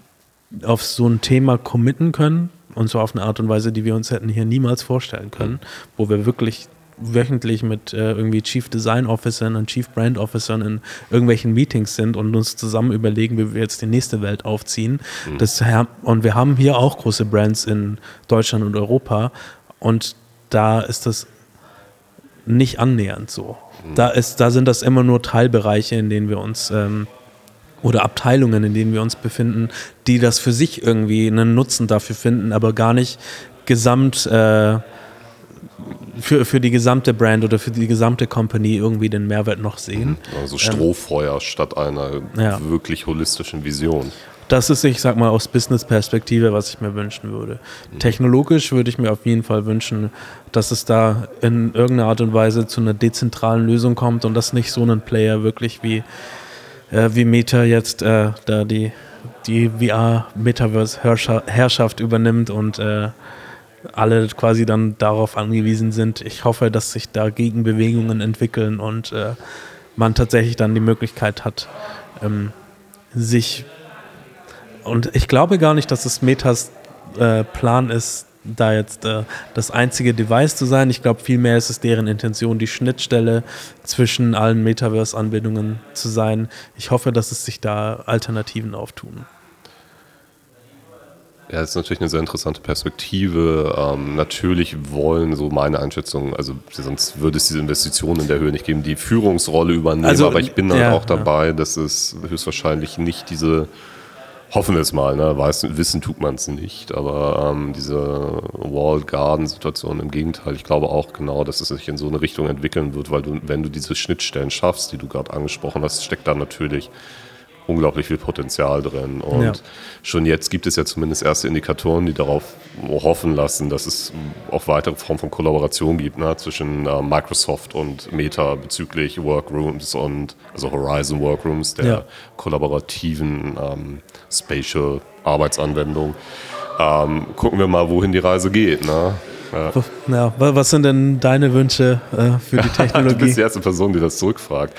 auf so ein Thema committen können und so auf eine Art und Weise, die wir uns hätten hier niemals vorstellen können, wo wir wirklich wöchentlich mit äh, irgendwie Chief Design Officern und Chief Brand Officern in irgendwelchen Meetings sind und uns zusammen überlegen, wie wir jetzt die nächste Welt aufziehen. Mhm. Das, und wir haben hier auch große Brands in Deutschland und Europa und da ist das nicht annähernd so. Mhm. Da, ist, da sind das immer nur Teilbereiche, in denen wir uns ähm, oder Abteilungen, in denen wir uns befinden, die das für sich irgendwie einen Nutzen dafür finden, aber gar nicht gesamt äh, für, für die gesamte Brand oder für die gesamte Company irgendwie den Mehrwert noch sehen. Also Strohfeuer ähm, statt einer ja. wirklich holistischen Vision. Das ist, ich sag mal, aus Business-Perspektive, was ich mir wünschen würde. Technologisch würde ich mir auf jeden Fall wünschen, dass es da in irgendeiner Art und Weise zu einer dezentralen Lösung kommt und dass nicht so ein Player wirklich wie, äh, wie Meta jetzt äh, da die, die VR-Metaverse-Herrschaft übernimmt und äh, alle quasi dann darauf angewiesen sind. Ich hoffe, dass sich da Gegenbewegungen entwickeln und äh, man tatsächlich dann die Möglichkeit hat, ähm, sich und ich glaube gar nicht, dass es Metas äh, Plan ist, da jetzt äh, das einzige Device zu sein. Ich glaube, vielmehr ist es deren Intention, die Schnittstelle zwischen allen Metaverse-Anbindungen zu sein. Ich hoffe, dass es sich da Alternativen auftun. Ja, das ist natürlich eine sehr interessante Perspektive. Ähm, natürlich wollen, so meine Einschätzung, also sonst würde es diese Investitionen in der Höhe nicht geben, die Führungsrolle übernehmen. Also, aber ich bin dann ja, auch dabei, ja. dass es höchstwahrscheinlich nicht diese, hoffen wir es mal, ne? Weiß, wissen tut man es nicht, aber ähm, diese Walled Garden-Situation im Gegenteil, ich glaube auch genau, dass es sich in so eine Richtung entwickeln wird, weil du, wenn du diese Schnittstellen schaffst, die du gerade angesprochen hast, steckt da natürlich unglaublich viel Potenzial drin. Und ja. schon jetzt gibt es ja zumindest erste Indikatoren, die darauf hoffen lassen, dass es auch weitere Formen von Kollaboration gibt ne, zwischen äh, Microsoft und Meta bezüglich Workrooms und also Horizon Workrooms, der ja. kollaborativen ähm, Spatial Arbeitsanwendung. Ähm, gucken wir mal, wohin die Reise geht. Ne? Ja. ja. was sind denn deine Wünsche äh, für die Technologie? du bist die erste Person, die das zurückfragt.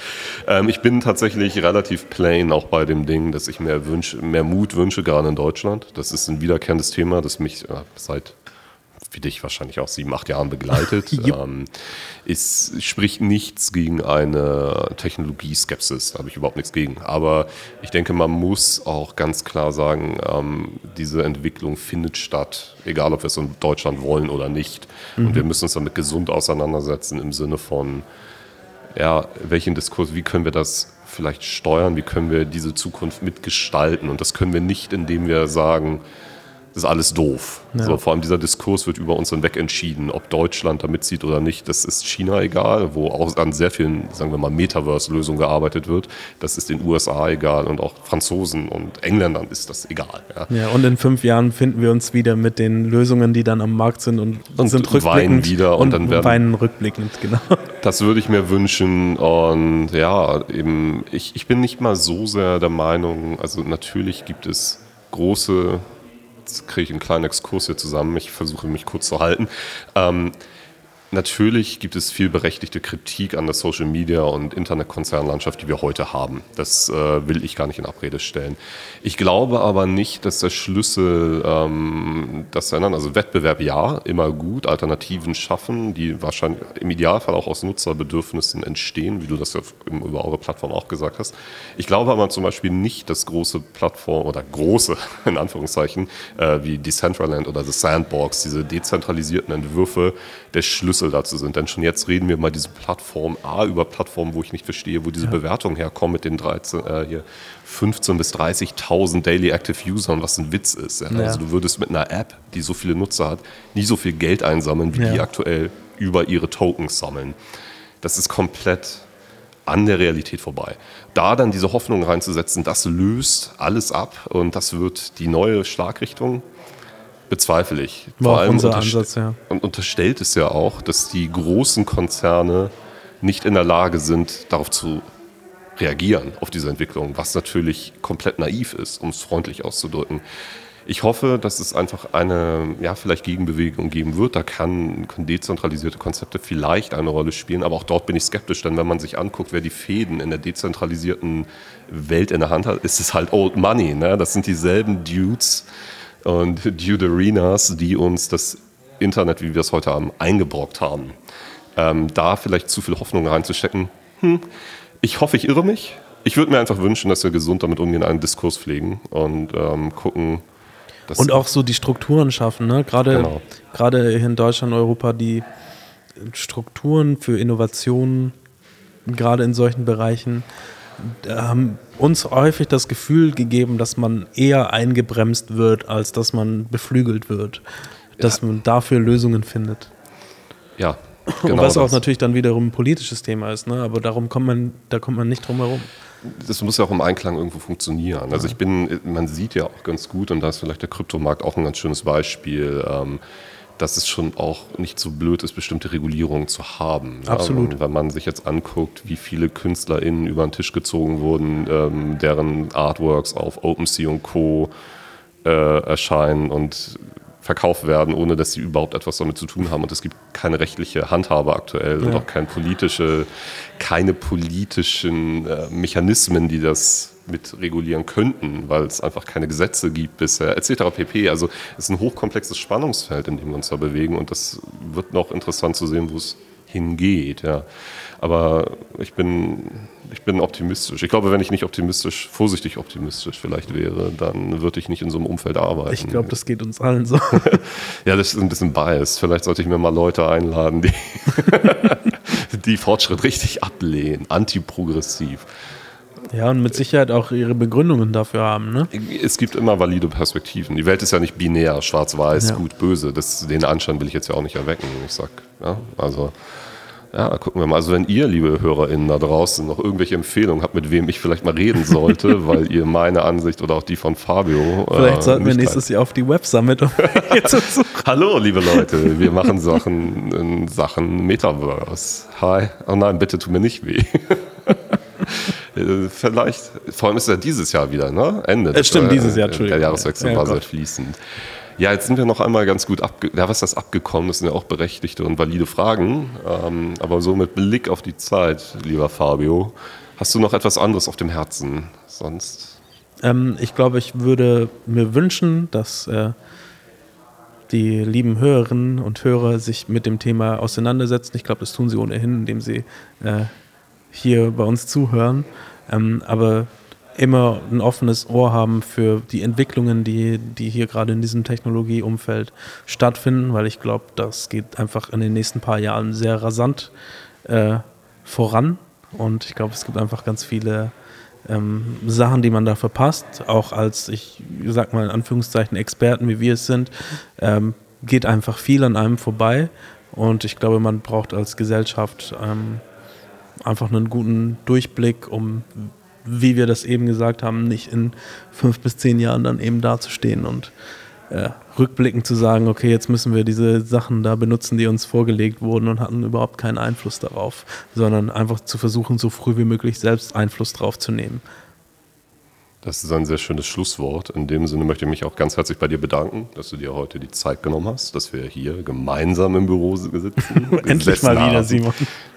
Ähm, ich bin tatsächlich relativ plain auch bei dem Ding, dass ich mehr, wünsche, mehr Mut wünsche, gerade in Deutschland. Das ist ein wiederkehrendes Thema, das mich äh, seit wie dich wahrscheinlich auch sieben, acht Jahren begleitet. ähm, es spricht nichts gegen eine Technologie-Skepsis, da habe ich überhaupt nichts gegen. Aber ich denke, man muss auch ganz klar sagen, ähm, diese Entwicklung findet statt, egal ob wir es in Deutschland wollen oder nicht. Mhm. Und wir müssen uns damit gesund auseinandersetzen im Sinne von, ja, welchen Diskurs, wie können wir das vielleicht steuern, wie können wir diese Zukunft mitgestalten. Und das können wir nicht, indem wir sagen, das ist alles doof. Ja. So, vor allem dieser Diskurs wird über uns hinweg entschieden, ob Deutschland da mitzieht oder nicht. Das ist China egal, wo auch an sehr vielen, sagen wir mal, Metaverse-Lösungen gearbeitet wird. Das ist den USA egal und auch Franzosen und Engländern ist das egal. Ja, ja und in fünf Jahren finden wir uns wieder mit den Lösungen, die dann am Markt sind und, und sind rückblickend. wieder und, und dann werden, weinen rückblickend, genau. Das würde ich mir wünschen und ja, eben, ich, ich bin nicht mal so sehr der Meinung, also natürlich gibt es große Jetzt kriege ich einen kleinen Exkurs hier zusammen. Ich versuche mich kurz zu halten. Ähm, Natürlich gibt es viel berechtigte Kritik an der Social Media und Internetkonzernlandschaft, die wir heute haben. Das äh, will ich gar nicht in Abrede stellen. Ich glaube aber nicht, dass der Schlüssel ähm, das ändern. Also Wettbewerb ja, immer gut, Alternativen schaffen, die wahrscheinlich im Idealfall auch aus Nutzerbedürfnissen entstehen, wie du das ja über eure Plattform auch gesagt hast. Ich glaube aber zum Beispiel nicht, dass große Plattformen oder große, in Anführungszeichen, äh, wie Decentraland oder The Sandbox, diese dezentralisierten Entwürfe, der Schlüssel dazu sind. Denn schon jetzt reden wir mal diese Plattform A über Plattformen, wo ich nicht verstehe, wo diese ja. Bewertungen herkommen mit den 13, äh, hier 15 bis 30.000 Daily Active Usern, was ein Witz ist. Ja? Ja. Also du würdest mit einer App, die so viele Nutzer hat, nie so viel Geld einsammeln, wie die aktuell über ihre Tokens sammeln. Das ist komplett an der Realität vorbei. Da dann diese Hoffnung reinzusetzen, das löst alles ab und das wird die neue Schlagrichtung, bezweifle ich. War Vor allem unser Ansatz, ja. Und unterstellt es ja auch, dass die großen Konzerne nicht in der Lage sind, darauf zu reagieren, auf diese Entwicklung, was natürlich komplett naiv ist, um es freundlich auszudrücken. Ich hoffe, dass es einfach eine, ja, vielleicht Gegenbewegung geben wird. Da kann, können dezentralisierte Konzepte vielleicht eine Rolle spielen, aber auch dort bin ich skeptisch, denn wenn man sich anguckt, wer die Fäden in der dezentralisierten Welt in der Hand hat, ist es halt Old Money. Ne? Das sind dieselben Dudes, und Arenas, die uns das Internet, wie wir es heute haben, eingebrockt haben. Ähm, da vielleicht zu viel Hoffnung reinzustecken, hm, ich hoffe, ich irre mich. Ich würde mir einfach wünschen, dass wir gesund damit umgehen, einen Diskurs pflegen und ähm, gucken. und auch so die Strukturen schaffen, ne? Gerade, genau. gerade in Deutschland, Europa, die Strukturen für Innovationen, gerade in solchen Bereichen, haben uns häufig das Gefühl gegeben, dass man eher eingebremst wird, als dass man beflügelt wird. Dass ja. man dafür Lösungen findet. Ja. Genau was das. auch natürlich dann wiederum ein politisches Thema ist, ne? aber darum kommt man, da kommt man nicht drum herum. Das muss ja auch im Einklang irgendwo funktionieren. Also ich bin, man sieht ja auch ganz gut, und da ist vielleicht der Kryptomarkt auch ein ganz schönes Beispiel. Ähm, dass es schon auch nicht so blöd ist, bestimmte Regulierungen zu haben. Absolut. Ja, wenn man sich jetzt anguckt, wie viele KünstlerInnen über den Tisch gezogen wurden, ähm, deren Artworks auf OpenSea und Co. Äh, erscheinen und verkauft werden, ohne dass sie überhaupt etwas damit zu tun haben. Und es gibt keine rechtliche Handhabe aktuell ja. und auch keine politische, keine politischen äh, Mechanismen, die das mit regulieren könnten, weil es einfach keine Gesetze gibt bisher, etc. pp. Also es ist ein hochkomplexes Spannungsfeld, in dem wir uns da bewegen und das wird noch interessant zu sehen, wo es hingeht. Ja. Aber ich bin, ich bin optimistisch. Ich glaube, wenn ich nicht optimistisch, vorsichtig optimistisch vielleicht wäre, dann würde ich nicht in so einem Umfeld arbeiten. Ich glaube, das geht uns allen so. ja, das ist ein bisschen biased. Vielleicht sollte ich mir mal Leute einladen, die, die Fortschritt richtig ablehnen, antiprogressiv. Ja, und mit Sicherheit auch ihre Begründungen dafür haben. Ne? Es gibt immer valide Perspektiven. Die Welt ist ja nicht binär, schwarz-weiß, ja. gut, böse. Das, den Anschein will ich jetzt ja auch nicht erwecken. Ich sag, ja, also, ja, gucken wir mal. Also, wenn ihr, liebe HörerInnen da draußen, noch irgendwelche Empfehlungen habt, mit wem ich vielleicht mal reden sollte, weil ihr meine Ansicht oder auch die von Fabio. Äh, vielleicht äh, sollten wir nächstes Jahr auf die Web Summit. Um Hallo, liebe Leute, wir machen Sachen in Sachen Metaverse. Hi. Oh nein, bitte tu mir nicht weh. Äh, vielleicht, vor allem ist es ja dieses Jahr wieder, ne? Ende. Es stimmt, dieses Jahr, Entschuldigung. Der Jahreswechsel ja, war sehr fließend. Ja, jetzt sind wir noch einmal ganz gut abge ja, was ist das abgekommen? Das sind ja auch berechtigte und valide Fragen. Ähm, aber so mit Blick auf die Zeit, lieber Fabio, hast du noch etwas anderes auf dem Herzen sonst? Ähm, ich glaube, ich würde mir wünschen, dass äh, die lieben Hörerinnen und Hörer sich mit dem Thema auseinandersetzen. Ich glaube, das tun sie ohnehin, indem sie äh, hier bei uns zuhören, ähm, aber immer ein offenes Ohr haben für die Entwicklungen, die, die hier gerade in diesem Technologieumfeld stattfinden, weil ich glaube, das geht einfach in den nächsten paar Jahren sehr rasant äh, voran und ich glaube, es gibt einfach ganz viele ähm, Sachen, die man da verpasst, auch als, ich sag mal in Anführungszeichen, Experten, wie wir es sind, ähm, geht einfach viel an einem vorbei. Und ich glaube, man braucht als Gesellschaft ähm, einfach einen guten Durchblick, um, wie wir das eben gesagt haben, nicht in fünf bis zehn Jahren dann eben dazustehen und äh, rückblickend zu sagen, okay, jetzt müssen wir diese Sachen da benutzen, die uns vorgelegt wurden und hatten überhaupt keinen Einfluss darauf, sondern einfach zu versuchen, so früh wie möglich selbst Einfluss drauf zu nehmen. Das ist ein sehr schönes Schlusswort. In dem Sinne möchte ich mich auch ganz herzlich bei dir bedanken, dass du dir heute die Zeit genommen hast, dass wir hier gemeinsam im Büro sitzen. Endlich mal wieder, Simon.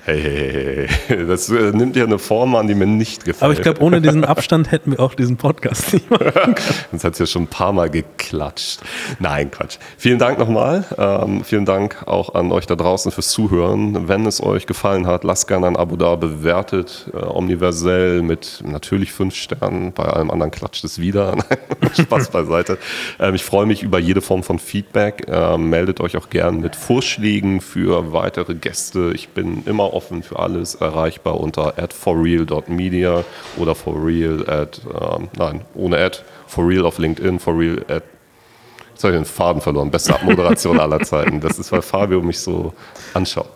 Hey, hey, hey, das äh, nimmt ja eine Form an, die mir nicht gefällt. Aber ich glaube, ohne diesen Abstand hätten wir auch diesen Podcast nicht machen. Sonst hat es ja schon ein paar Mal geklatscht. Nein, Quatsch. Vielen Dank nochmal. Ähm, vielen Dank auch an euch da draußen fürs Zuhören. Wenn es euch gefallen hat, lasst gerne ein Abo da, bewertet äh, universell mit natürlich fünf Sternen. Bei allem anderen klatscht es wieder. Spaß beiseite. Ähm, ich freue mich über jede Form von Feedback. Ähm, meldet euch auch gerne mit Vorschlägen für weitere Gäste. Ich bin immer offen für alles, erreichbar unter forreal.media oder forreal at, ähm, nein, ohne at, forreal auf LinkedIn, forreal at, jetzt habe ich den Faden verloren, beste Abmoderation aller Zeiten. Das ist, weil Fabio mich so anschaut.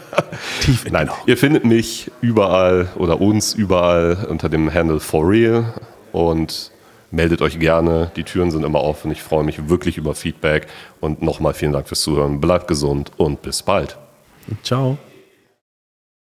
Tief in Nein, ihr findet mich überall oder uns überall unter dem Handle forreal und meldet euch gerne. Die Türen sind immer offen. Ich freue mich wirklich über Feedback und nochmal vielen Dank fürs Zuhören. Bleibt gesund und bis bald. Ciao.